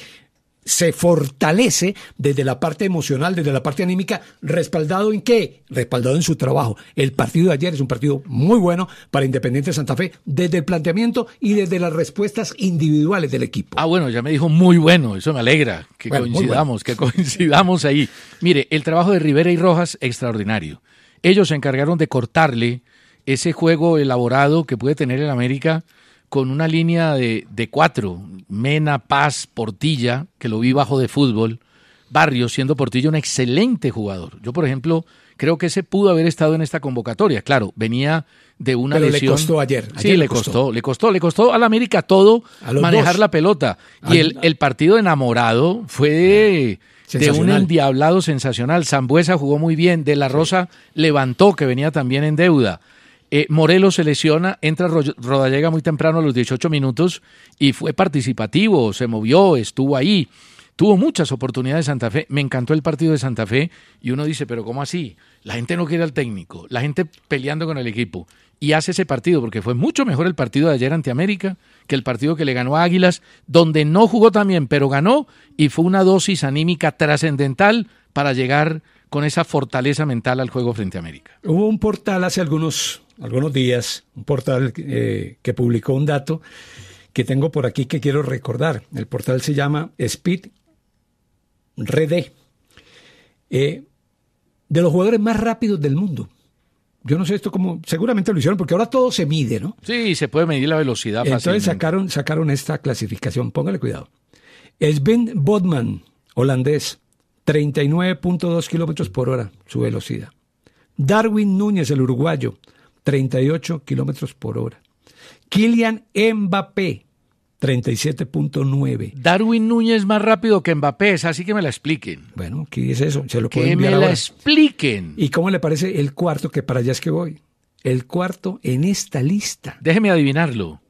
[SPEAKER 3] se fortalece desde la parte emocional, desde la parte anímica, respaldado en qué? Respaldado en su trabajo. El partido de ayer es un partido muy bueno para Independiente Santa Fe, desde el planteamiento y desde las respuestas individuales del equipo.
[SPEAKER 2] Ah, bueno, ya me dijo muy bueno, eso me alegra, que coincidamos, que coincidamos ahí. Mire, el trabajo de Rivera y Rojas, extraordinario. Ellos se encargaron de cortarle ese juego elaborado que puede tener el América con una línea de, de, cuatro, Mena, Paz, Portilla, que lo vi bajo de fútbol, Barrios, siendo Portilla un excelente jugador. Yo, por ejemplo, creo que ese pudo haber estado en esta convocatoria. Claro, venía de una
[SPEAKER 3] Pero
[SPEAKER 2] lesión.
[SPEAKER 3] le costó ayer.
[SPEAKER 2] sí, le costó. le costó, le costó a la América todo manejar la pelota. Y el, el, partido enamorado fue de, un endiablado sensacional. Zambuesa jugó muy bien, De La Rosa levantó, que venía también en deuda. Eh, Morelos se lesiona, entra Rodallega muy temprano a los 18 minutos y fue participativo, se movió, estuvo ahí. Tuvo muchas oportunidades Santa Fe. Me encantó el partido de Santa Fe y uno dice, pero ¿cómo así? La gente no quiere al técnico, la gente peleando con el equipo. Y hace ese partido, porque fue mucho mejor el partido de ayer ante América que el partido que le ganó a Águilas, donde no jugó también, pero ganó y fue una dosis anímica trascendental para llegar con esa fortaleza mental al juego frente a América.
[SPEAKER 3] Hubo un portal hace algunos, algunos días, un portal eh, que publicó un dato que tengo por aquí que quiero recordar. El portal se llama Speed Red. Eh, de los jugadores más rápidos del mundo. Yo no sé esto cómo, seguramente lo hicieron porque ahora todo se mide, ¿no?
[SPEAKER 2] Sí, se puede medir la velocidad
[SPEAKER 3] Entonces sacaron, sacaron esta clasificación, póngale cuidado. Sven Bodman, holandés, 39.2 kilómetros por hora su velocidad. Darwin Núñez, el uruguayo, 38 kilómetros por hora. Kylian Mbappé, 37.9.
[SPEAKER 2] Darwin Núñez más rápido que Mbappé, así que me la expliquen.
[SPEAKER 3] Bueno, ¿qué es eso? Se lo
[SPEAKER 2] que me la expliquen.
[SPEAKER 3] ¿Y cómo le parece el cuarto que para allá es que voy? El cuarto en esta lista.
[SPEAKER 2] Déjeme adivinarlo.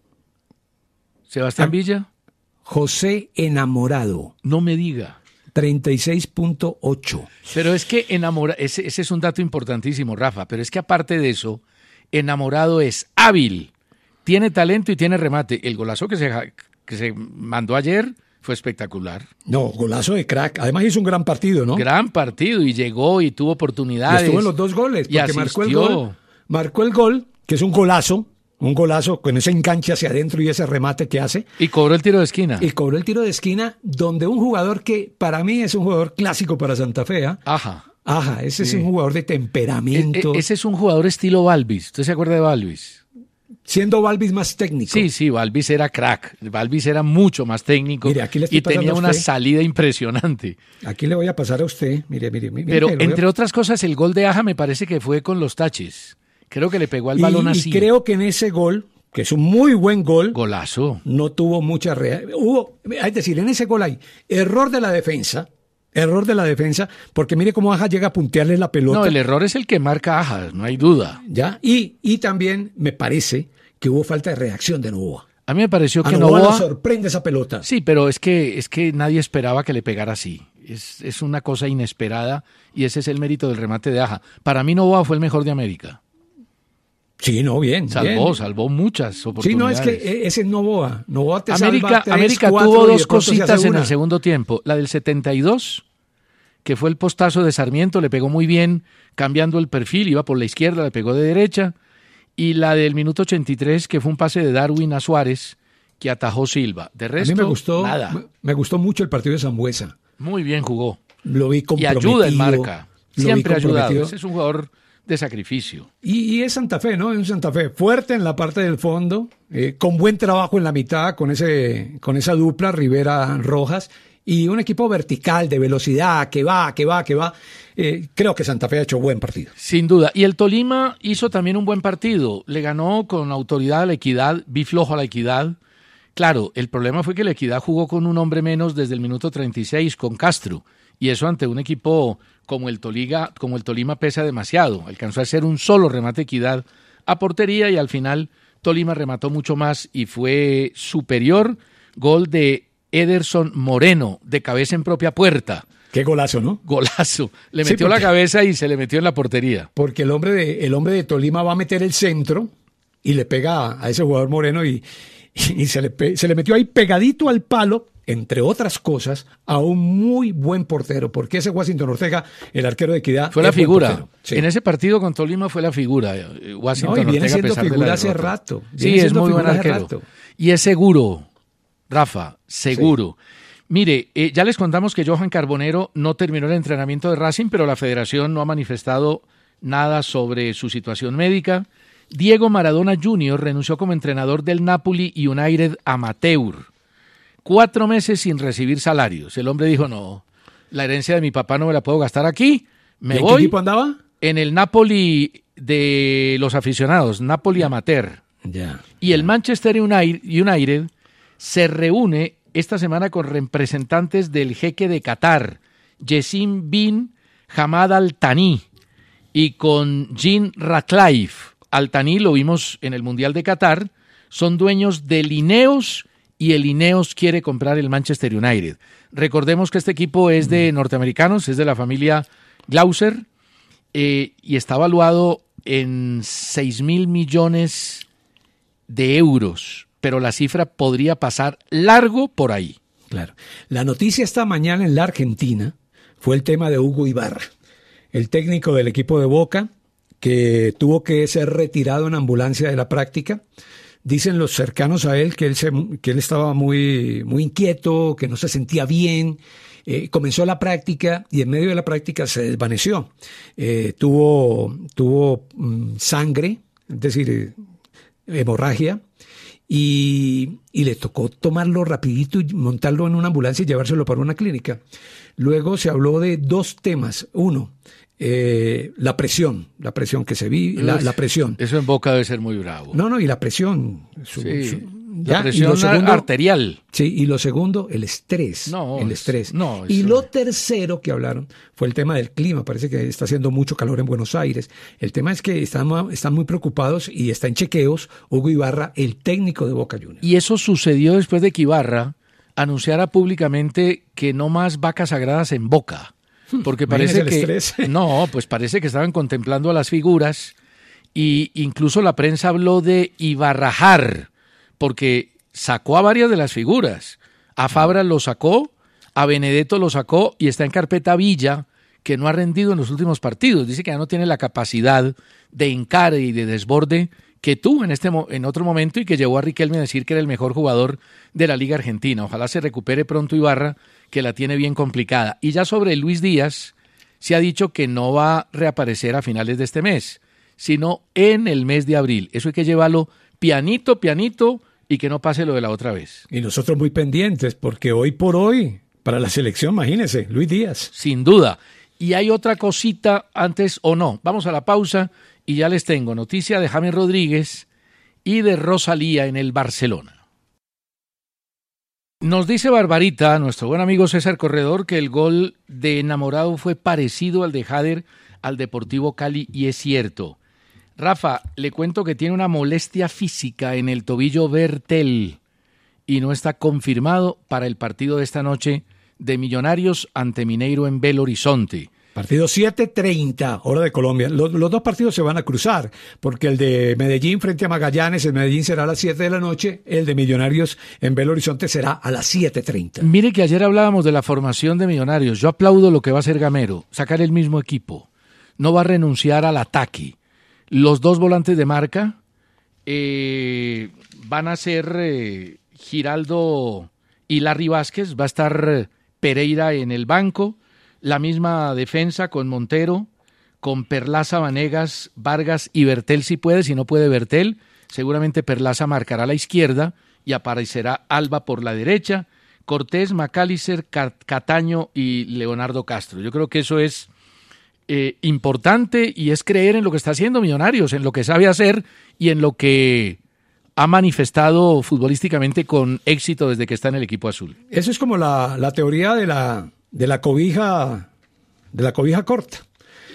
[SPEAKER 2] Sebastián ah, Villa.
[SPEAKER 3] José Enamorado.
[SPEAKER 2] No me diga.
[SPEAKER 3] 36.8.
[SPEAKER 2] Pero es que enamorado, ese, ese es un dato importantísimo, Rafa, pero es que aparte de eso, enamorado es hábil tiene talento y tiene remate. El golazo que se, que se mandó ayer fue espectacular.
[SPEAKER 3] No, golazo de crack. Además hizo un gran partido, ¿no?
[SPEAKER 2] Gran partido y llegó y tuvo oportunidades. Y
[SPEAKER 3] estuvo en los dos goles, porque marcó el gol. Marcó el gol, que es un golazo, un golazo con ese enganche hacia adentro y ese remate que hace.
[SPEAKER 2] Y cobró el tiro de esquina.
[SPEAKER 3] Y cobró el tiro de esquina donde un jugador que para mí es un jugador clásico para Santa Fe. ¿ah?
[SPEAKER 2] Ajá.
[SPEAKER 3] Ajá, ese es un jugador de temperamento.
[SPEAKER 2] E, e, ese es un jugador estilo Balvis. ¿Usted se acuerda de Balvis?
[SPEAKER 3] siendo Balvis más técnico.
[SPEAKER 2] Sí, sí, Balvis era crack. Balvis era mucho más técnico y tenía una salida impresionante.
[SPEAKER 3] Aquí le voy a pasar a usted. Mire, mire, mire.
[SPEAKER 2] Pero entre otras cosas, el gol de Aja me parece que fue con los taches. Creo que le pegó al balón así.
[SPEAKER 3] Y creo que en ese gol, que es un muy buen gol.
[SPEAKER 2] Golazo.
[SPEAKER 3] No tuvo mucha real. Hubo, es decir, en ese gol hay error de la defensa. Error de la defensa, porque mire cómo Aja llega a puntearle la pelota.
[SPEAKER 2] No, el error es el que marca Aja, no hay duda.
[SPEAKER 3] Ya, y, y también me parece que hubo falta de reacción de Novoa.
[SPEAKER 2] A mí me pareció que
[SPEAKER 3] Novoa, Novoa sorprende esa pelota.
[SPEAKER 2] Sí, pero es que es que nadie esperaba que le pegara así. Es, es una cosa inesperada y ese es el mérito del remate de Aja. Para mí Novoa fue el mejor de América.
[SPEAKER 3] Sí, no, bien.
[SPEAKER 2] Salvó, salvó muchas oportunidades.
[SPEAKER 3] Sí, no, es que e, ese es Novoa. Novoa te
[SPEAKER 2] América,
[SPEAKER 3] salva
[SPEAKER 2] América tuvo dos cositas en el segundo tiempo. La del 72, que fue el postazo de Sarmiento, le pegó muy bien, cambiando el perfil, iba por la izquierda, le pegó de derecha y la del minuto 83, que fue un pase de Darwin a Suárez, que atajó Silva. De resto,
[SPEAKER 3] a mí me gustó, Me gustó mucho el partido de Zambuesa.
[SPEAKER 2] Muy bien jugó.
[SPEAKER 3] Lo vi comprometido.
[SPEAKER 2] Y ayuda en marca. Siempre ha ayudado. Ese es un jugador de sacrificio.
[SPEAKER 3] Y, es Santa Fe, ¿no? Es un Santa Fe fuerte en la parte del fondo, eh, con buen trabajo en la mitad, con, ese, con esa dupla Rivera Rojas, y un equipo vertical de velocidad que va, que va, que va. Eh, creo que Santa Fe ha hecho buen partido.
[SPEAKER 2] Sin duda. Y el Tolima hizo también un buen partido. Le ganó con autoridad a la equidad, vi flojo a la equidad. Claro, el problema fue que la equidad jugó con un hombre menos desde el minuto 36 con Castro. Y eso ante un equipo como el, Toliga, como el Tolima pesa demasiado. Alcanzó a hacer un solo remate equidad a portería y al final Tolima remató mucho más y fue superior. Gol de Ederson Moreno, de cabeza en propia puerta.
[SPEAKER 3] Qué golazo, ¿no?
[SPEAKER 2] Golazo. Le metió la cabeza y se le metió en la portería.
[SPEAKER 3] Porque el hombre de, el hombre de Tolima va a meter el centro y le pega a ese jugador Moreno y, y se, le, se le metió ahí pegadito al palo, entre otras cosas, a un muy buen portero. Porque ese Washington Ortega, el arquero de Equidad.
[SPEAKER 2] Fue la figura. En ese partido con Tolima fue la figura. Eh, Washington
[SPEAKER 3] no, y viene siendo figura hace rato.
[SPEAKER 2] sí, es muy buen arquero. Y es seguro. Rafa, seguro. Mire, eh, ya les contamos que Johan Carbonero no terminó el entrenamiento de Racing, pero la federación no ha manifestado nada sobre su situación médica. Diego Maradona Jr. renunció como entrenador del Napoli United Amateur. Cuatro meses sin recibir salarios. El hombre dijo, no, la herencia de mi papá no me la puedo gastar aquí. Me voy.
[SPEAKER 3] ¿En qué equipo andaba?
[SPEAKER 2] En el Napoli de los aficionados, Napoli Amateur.
[SPEAKER 3] Ya.
[SPEAKER 2] Y el Manchester United se reúne esta semana con representantes del jeque de Qatar, Jessim bin Hamad Al-Thani, y con Jean Ratcliffe. Al-Thani lo vimos en el Mundial de Qatar, son dueños del Ineos y el Ineos quiere comprar el Manchester United. Recordemos que este equipo es de norteamericanos, es de la familia Glauser eh, y está evaluado en 6 mil millones de euros pero la cifra podría pasar largo por ahí.
[SPEAKER 3] Claro. La noticia esta mañana en la Argentina fue el tema de Hugo Ibarra, el técnico del equipo de Boca, que tuvo que ser retirado en ambulancia de la práctica dicen los cercanos a él que él, se, que él estaba muy, muy inquieto, que no se sentía bien. Eh, comenzó la práctica y en medio de la práctica se desvaneció. Eh, tuvo tuvo mm, sangre, es decir, hemorragia, y, y, le tocó tomarlo rapidito y montarlo en una ambulancia y llevárselo para una clínica. Luego se habló de dos temas. Uno, eh, la presión, la presión que se vi, la, la, presión.
[SPEAKER 2] Eso en boca debe ser muy bravo.
[SPEAKER 3] No, no, y la presión. Su,
[SPEAKER 2] sí,
[SPEAKER 3] su,
[SPEAKER 2] la presión segundo, arterial.
[SPEAKER 3] Sí, y lo segundo, el estrés.
[SPEAKER 2] No,
[SPEAKER 3] el estrés.
[SPEAKER 2] No,
[SPEAKER 3] y lo tercero que hablaron fue el tema del clima. Parece que está haciendo mucho calor en Buenos Aires. El tema es que están, están muy preocupados y está en chequeos Hugo Ibarra, el técnico de Boca Juniors.
[SPEAKER 2] Y eso sucedió después de que Ibarra anunciara públicamente que no más vacas sagradas en Boca. Porque parece que no, pues parece que estaban contemplando a las figuras y incluso la prensa habló de Ibarrajar, porque sacó a varias de las figuras. A Fabra lo sacó, a Benedetto lo sacó y está en carpeta Villa, que no ha rendido en los últimos partidos. Dice que ya no tiene la capacidad de encare y de desborde que tuvo en, este, en otro momento y que llevó a Riquelme a decir que era el mejor jugador de la Liga Argentina. Ojalá se recupere pronto Ibarra, que la tiene bien complicada. Y ya sobre Luis Díaz, se ha dicho que no va a reaparecer a finales de este mes, sino en el mes de abril. Eso hay que llevarlo pianito, pianito y que no pase lo de la otra vez.
[SPEAKER 3] Y nosotros muy pendientes, porque hoy por hoy, para la selección, imagínese, Luis Díaz.
[SPEAKER 2] Sin duda. Y hay otra cosita antes o no. Vamos a la pausa y ya les tengo noticia de James Rodríguez y de Rosalía en el Barcelona. Nos dice Barbarita, nuestro buen amigo César Corredor, que el gol de enamorado fue parecido al de Jader al Deportivo Cali y es cierto. Rafa, le cuento que tiene una molestia física en el tobillo Bertel y no está confirmado para el partido de esta noche de Millonarios ante Mineiro en Belo Horizonte.
[SPEAKER 3] Partido 7:30, hora de Colombia. Los, los, dos partidos se van a cruzar, porque el de Medellín frente a Magallanes, el Medellín será a las 7 de la noche, el de Millonarios en Belo Horizonte será a las 7:30.
[SPEAKER 2] Mire que ayer hablábamos de la formación de Millonarios. Yo aplaudo lo que va a hacer Gamero, sacar el mismo equipo. No va a renunciar al ataque. Los dos volantes de marca eh, van a ser eh, Giraldo y Larry Vázquez, va a estar Pereira en el banco la misma defensa con Montero, con Perlaza, Vanegas, Vargas y Bertel si puede, si no puede Bertel, seguramente Perlaza marcará a la izquierda y aparecerá Alba por la derecha, Cortés, Macalister, Cataño y Leonardo Castro. Yo creo que eso es eh, importante y es creer en lo que está haciendo Millonarios, en lo que sabe hacer y en lo que ha manifestado futbolísticamente con éxito desde que está en el equipo azul.
[SPEAKER 3] Eso es como la, la teoría de la, de la cobija, de la cobija corta.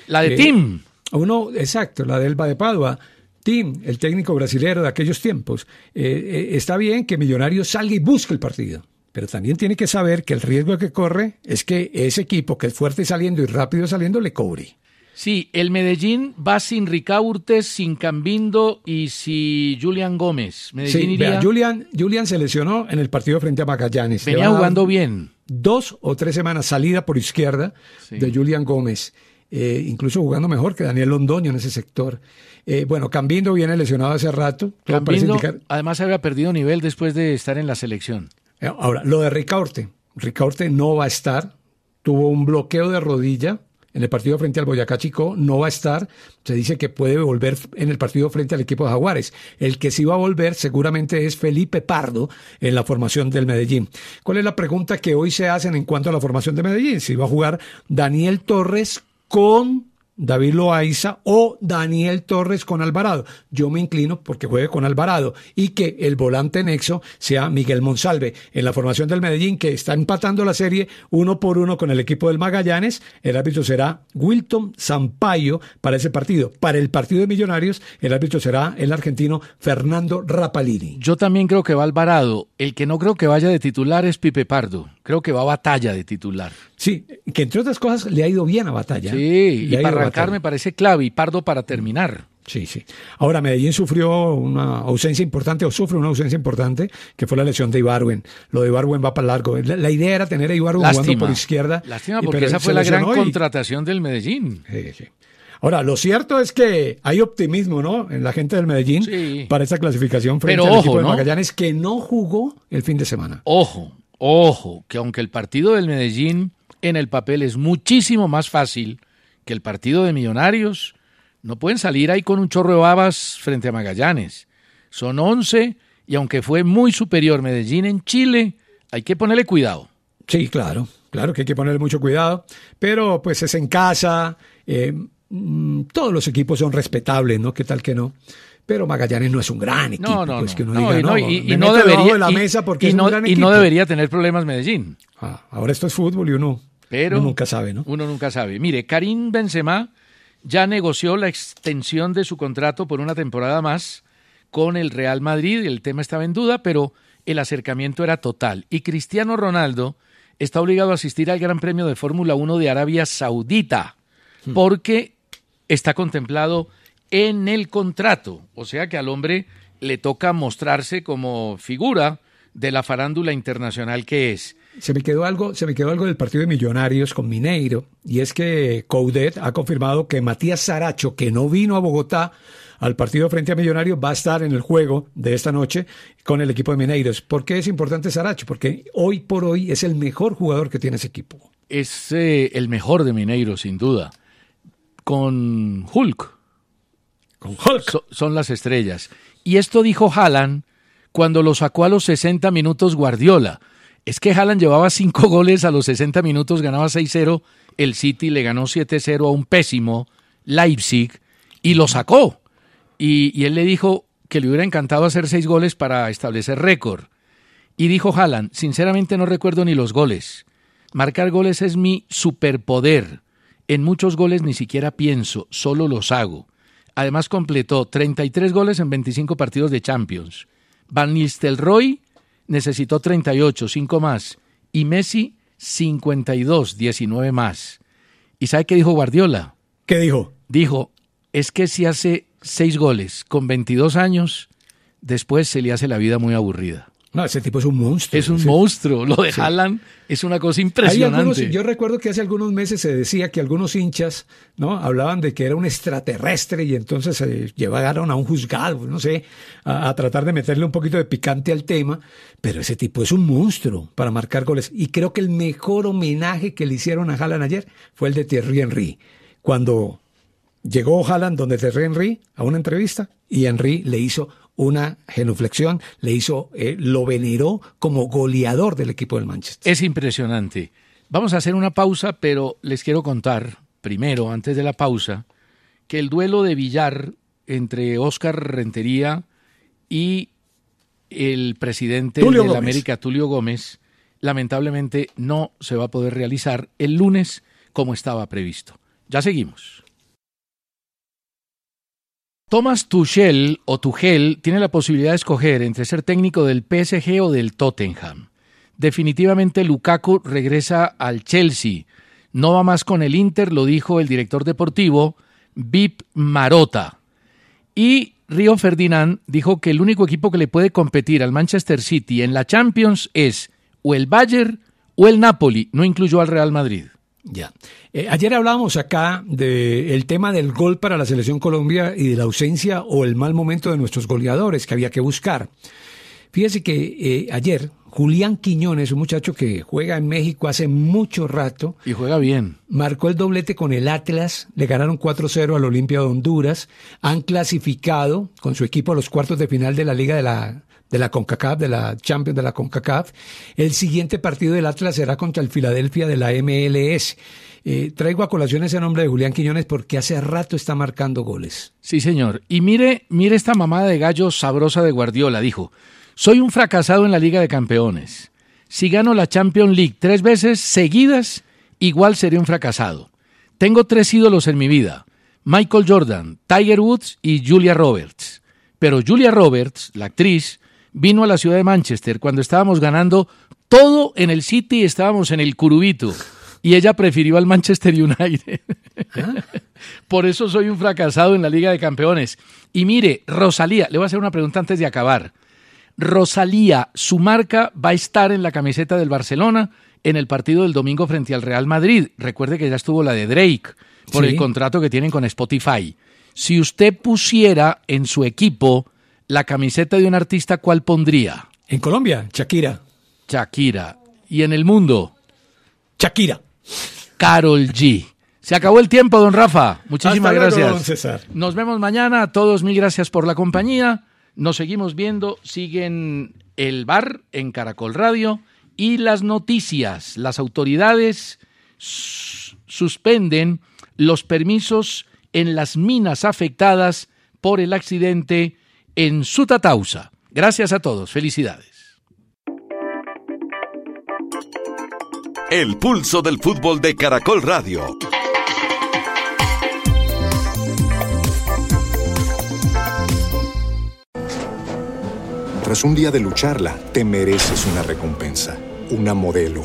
[SPEAKER 2] La de eh, Tim.
[SPEAKER 3] Uno, exacto, la de Elba de Padua. Tim, el técnico brasilero de aquellos tiempos. Eh, eh, está bien que Millonarios salga y busque el partido, pero también tiene que saber que el riesgo que corre es que ese equipo que es fuerte saliendo y rápido saliendo le cobre.
[SPEAKER 2] Sí, el Medellín va sin Ricaurtes, sin Cambindo y sin Julian Gómez. Medellín
[SPEAKER 3] sí,
[SPEAKER 2] iría...
[SPEAKER 3] vea, Julian, Julian se lesionó en el partido frente a Magallanes.
[SPEAKER 2] Venía jugando bien.
[SPEAKER 3] Dos o tres semanas salida por izquierda sí. de Julian Gómez. Eh, incluso jugando mejor que Daniel Londoño en ese sector. Eh, bueno, Cambindo viene lesionado hace rato.
[SPEAKER 2] Cambindo, indicar... además había perdido nivel después de estar en la selección.
[SPEAKER 3] Eh, ahora, lo de Ricaurte. Ricaurte no va a estar. Tuvo un bloqueo de rodilla en el partido frente al Boyacá Chico, no va a estar. Se dice que puede volver en el partido frente al equipo de Jaguares. El que sí va a volver seguramente es Felipe Pardo en la formación del Medellín. ¿Cuál es la pregunta que hoy se hacen en cuanto a la formación de Medellín? Si va a jugar Daniel Torres con David Loaiza o Daniel Torres con Alvarado. Yo me inclino porque juegue con Alvarado y que el volante nexo sea Miguel Monsalve. En la formación del Medellín, que está empatando la serie uno por uno con el equipo del Magallanes, el árbitro será Wilton Sampaio para ese partido. Para el partido de Millonarios, el árbitro será el argentino Fernando Rapalini.
[SPEAKER 2] Yo también creo que va Alvarado. El que no creo que vaya de titular es Pipe Pardo. Creo que va a batalla de titular.
[SPEAKER 3] Sí, que entre otras cosas le ha ido bien a batalla.
[SPEAKER 2] Sí, y para me parece clave y Pardo para terminar.
[SPEAKER 3] Sí, sí. Ahora, Medellín sufrió una ausencia importante, o sufre una ausencia importante, que fue la lesión de Ibarwen. Lo de Ibarwen va para largo. La, la idea era tener a Ibarwen jugando por izquierda.
[SPEAKER 2] Lástima, porque esa fue la gran y... contratación del Medellín.
[SPEAKER 3] Sí, sí. Ahora, lo cierto es que hay optimismo, ¿no? En la gente del Medellín
[SPEAKER 2] Sí.
[SPEAKER 3] para esa clasificación frente
[SPEAKER 2] Pero
[SPEAKER 3] al
[SPEAKER 2] ojo,
[SPEAKER 3] equipo de
[SPEAKER 2] ¿no?
[SPEAKER 3] Magallanes que no jugó el fin de semana.
[SPEAKER 2] Ojo, ojo, que aunque el partido del Medellín en el papel es muchísimo más fácil que el partido de Millonarios, no pueden salir ahí con un chorro de babas frente a Magallanes. Son 11 y aunque fue muy superior Medellín en Chile, hay que ponerle cuidado.
[SPEAKER 3] Sí, claro, claro que hay que ponerle mucho cuidado, pero pues es en casa, eh, mm, todos los equipos son respetables, ¿no? ¿Qué tal que no? Pero Magallanes no es un gran equipo,
[SPEAKER 2] No, no,
[SPEAKER 3] pues
[SPEAKER 2] no.
[SPEAKER 3] que uno
[SPEAKER 2] No,
[SPEAKER 3] diga,
[SPEAKER 2] y no,
[SPEAKER 3] no,
[SPEAKER 2] y debería
[SPEAKER 3] de la mesa porque
[SPEAKER 2] y
[SPEAKER 3] es
[SPEAKER 2] no,
[SPEAKER 3] un gran
[SPEAKER 2] y no debería tener problemas Medellín.
[SPEAKER 3] Ah, ahora esto es fútbol y uno,
[SPEAKER 2] Pero
[SPEAKER 3] uno nunca sabe, ¿no?
[SPEAKER 2] Uno nunca sabe. Mire, Karim Benzema ya negoció la extensión de su contrato por una temporada más con el Real Madrid. El tema estaba en duda, pero el acercamiento era total. Y Cristiano Ronaldo está obligado a asistir al Gran Premio de Fórmula 1 de Arabia Saudita porque está contemplado en el contrato. O sea que al hombre le toca mostrarse como figura de la farándula internacional que es.
[SPEAKER 3] Se me quedó algo, se me quedó algo del partido de Millonarios con Mineiro, y es que Coudet ha confirmado que Matías Saracho, que no vino a Bogotá al partido frente a Millonarios, va a estar en el juego de esta noche con el equipo de Mineiros. ¿Por qué es importante Saracho? Porque hoy por hoy es el mejor jugador que tiene ese equipo.
[SPEAKER 2] es eh, el mejor de Mineiro, sin duda. Con Hulk.
[SPEAKER 3] Con Hulk.
[SPEAKER 2] So- son las estrellas. Y esto dijo Haaland cuando lo sacó a los 60 minutos Guardiola. Es que Haaland llevaba cinco goles a los 60 minutos, ganaba 6-0. El City le ganó 7-0 a un pésimo Leipzig y lo sacó. Y, él le dijo que le hubiera encantado hacer seis goles para establecer récord. Y dijo Haaland, sinceramente no recuerdo ni los goles. Marcar goles es mi superpoder. En muchos goles ni siquiera pienso, solo los hago. Además completó 33 goles en 25 partidos de Champions. Van Nistelrooy necesitó 38, 5 más. Y Messi 52, 19 más. ¿Y sabe qué dijo Guardiola?
[SPEAKER 3] ¿Qué dijo?
[SPEAKER 2] Dijo, es que si hace 6 goles con 22 años, después se le hace la vida muy aburrida.
[SPEAKER 3] No, ese tipo es un monstruo.
[SPEAKER 2] Es un
[SPEAKER 3] Sí.
[SPEAKER 2] monstruo. Lo de Haaland es una cosa
[SPEAKER 3] Hay
[SPEAKER 2] impresionante.
[SPEAKER 3] algunos, yo recuerdo que hace algunos meses se decía que algunos hinchas no hablaban de que era un extraterrestre y entonces se llevaron a un juzgado, no sé, a, a tratar de meterle un poquito de picante al tema, pero ese tipo es un monstruo para marcar goles y creo que el mejor homenaje que le hicieron a Haaland ayer fue el de Thierry Henry, cuando llegó Haaland donde Thierry Henry a una entrevista y Henry le hizo una genuflexión, le hizo, eh, lo veneró como goleador del equipo del Manchester.
[SPEAKER 2] Es impresionante. Vamos a hacer una pausa, pero les quiero contar, primero, antes de la pausa, que el duelo de billar entre Óscar Rentería y el presidente
[SPEAKER 3] Tulio
[SPEAKER 2] de la. América, Tulio Gómez, lamentablemente no se va a poder realizar el lunes como estaba previsto. Ya seguimos. Thomas Tuchel o Tuchel tiene la posibilidad de escoger entre ser técnico del PSG o del Tottenham. Definitivamente Lukaku regresa al Chelsea. No va más con el Inter, lo dijo el director deportivo Vip Marota. Y Río Ferdinand dijo que el único equipo que le puede competir al Manchester City en la Champions es o el Bayern o el Napoli, no incluyó al Real Madrid.
[SPEAKER 3] Ya. Eh, ayer hablábamos acá del tema del gol para la selección Colombia y de la ausencia o el mal momento de nuestros goleadores que había que buscar. Fíjese que eh, ayer Julián Quiñones, un muchacho que juega en México hace mucho rato,
[SPEAKER 2] Y juega bien.
[SPEAKER 3] marcó el doblete con el Atlas, le ganaron 4-0 al Olimpia de Honduras, han clasificado con su equipo a los cuartos de final de la Liga de la, de la CONCACAF, de la Champions de la CONCACAF. El siguiente partido del Atlas será contra el Filadelfia de la MLS. Eh, traigo a colación ese nombre de Julián Quiñones porque hace rato está marcando goles.
[SPEAKER 2] Sí, señor. Y mire, mire esta mamada de gallo sabrosa de Guardiola. Dijo, soy un fracasado en la Liga de Campeones. Si gano la Champions League tres veces seguidas, igual seré un fracasado. Tengo tres ídolos en mi vida. Michael Jordan, Tiger Woods y Julia Roberts. Pero Julia Roberts, la actriz, vino a la ciudad de Manchester cuando estábamos ganando todo en el City y estábamos en el Curubito. Y ella prefirió al Manchester United. Por eso soy un fracasado en la Liga de Campeones. Y mire, Rosalía, le voy a hacer una pregunta antes de acabar. Rosalía, su marca va a estar en la camiseta del Barcelona en el partido del domingo frente al Real Madrid. Recuerde que ya estuvo la de Drake por
[SPEAKER 3] Sí.
[SPEAKER 2] el contrato que tienen con Spotify. Si usted pusiera en su equipo la camiseta de un artista, ¿cuál pondría?
[SPEAKER 3] En Colombia, Shakira.
[SPEAKER 2] Shakira. Y en el mundo,
[SPEAKER 3] Shakira.
[SPEAKER 2] Carol G. Se acabó el tiempo, don Rafa. Muchísimas
[SPEAKER 3] Hasta luego,
[SPEAKER 2] gracias.
[SPEAKER 3] don César.
[SPEAKER 2] Nos vemos mañana. A todos mil gracias por la compañía. Nos seguimos viendo. Siguen el bar en Caracol Radio y las noticias. Las autoridades suspenden los permisos en las minas afectadas por el accidente en Sutatausa. Gracias a todos. Felicidades.
[SPEAKER 1] El pulso del fútbol de Caracol Radio.
[SPEAKER 4] Tras un día de lucharla, te mereces una recompensa, una modelo,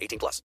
[SPEAKER 5] 18 plus.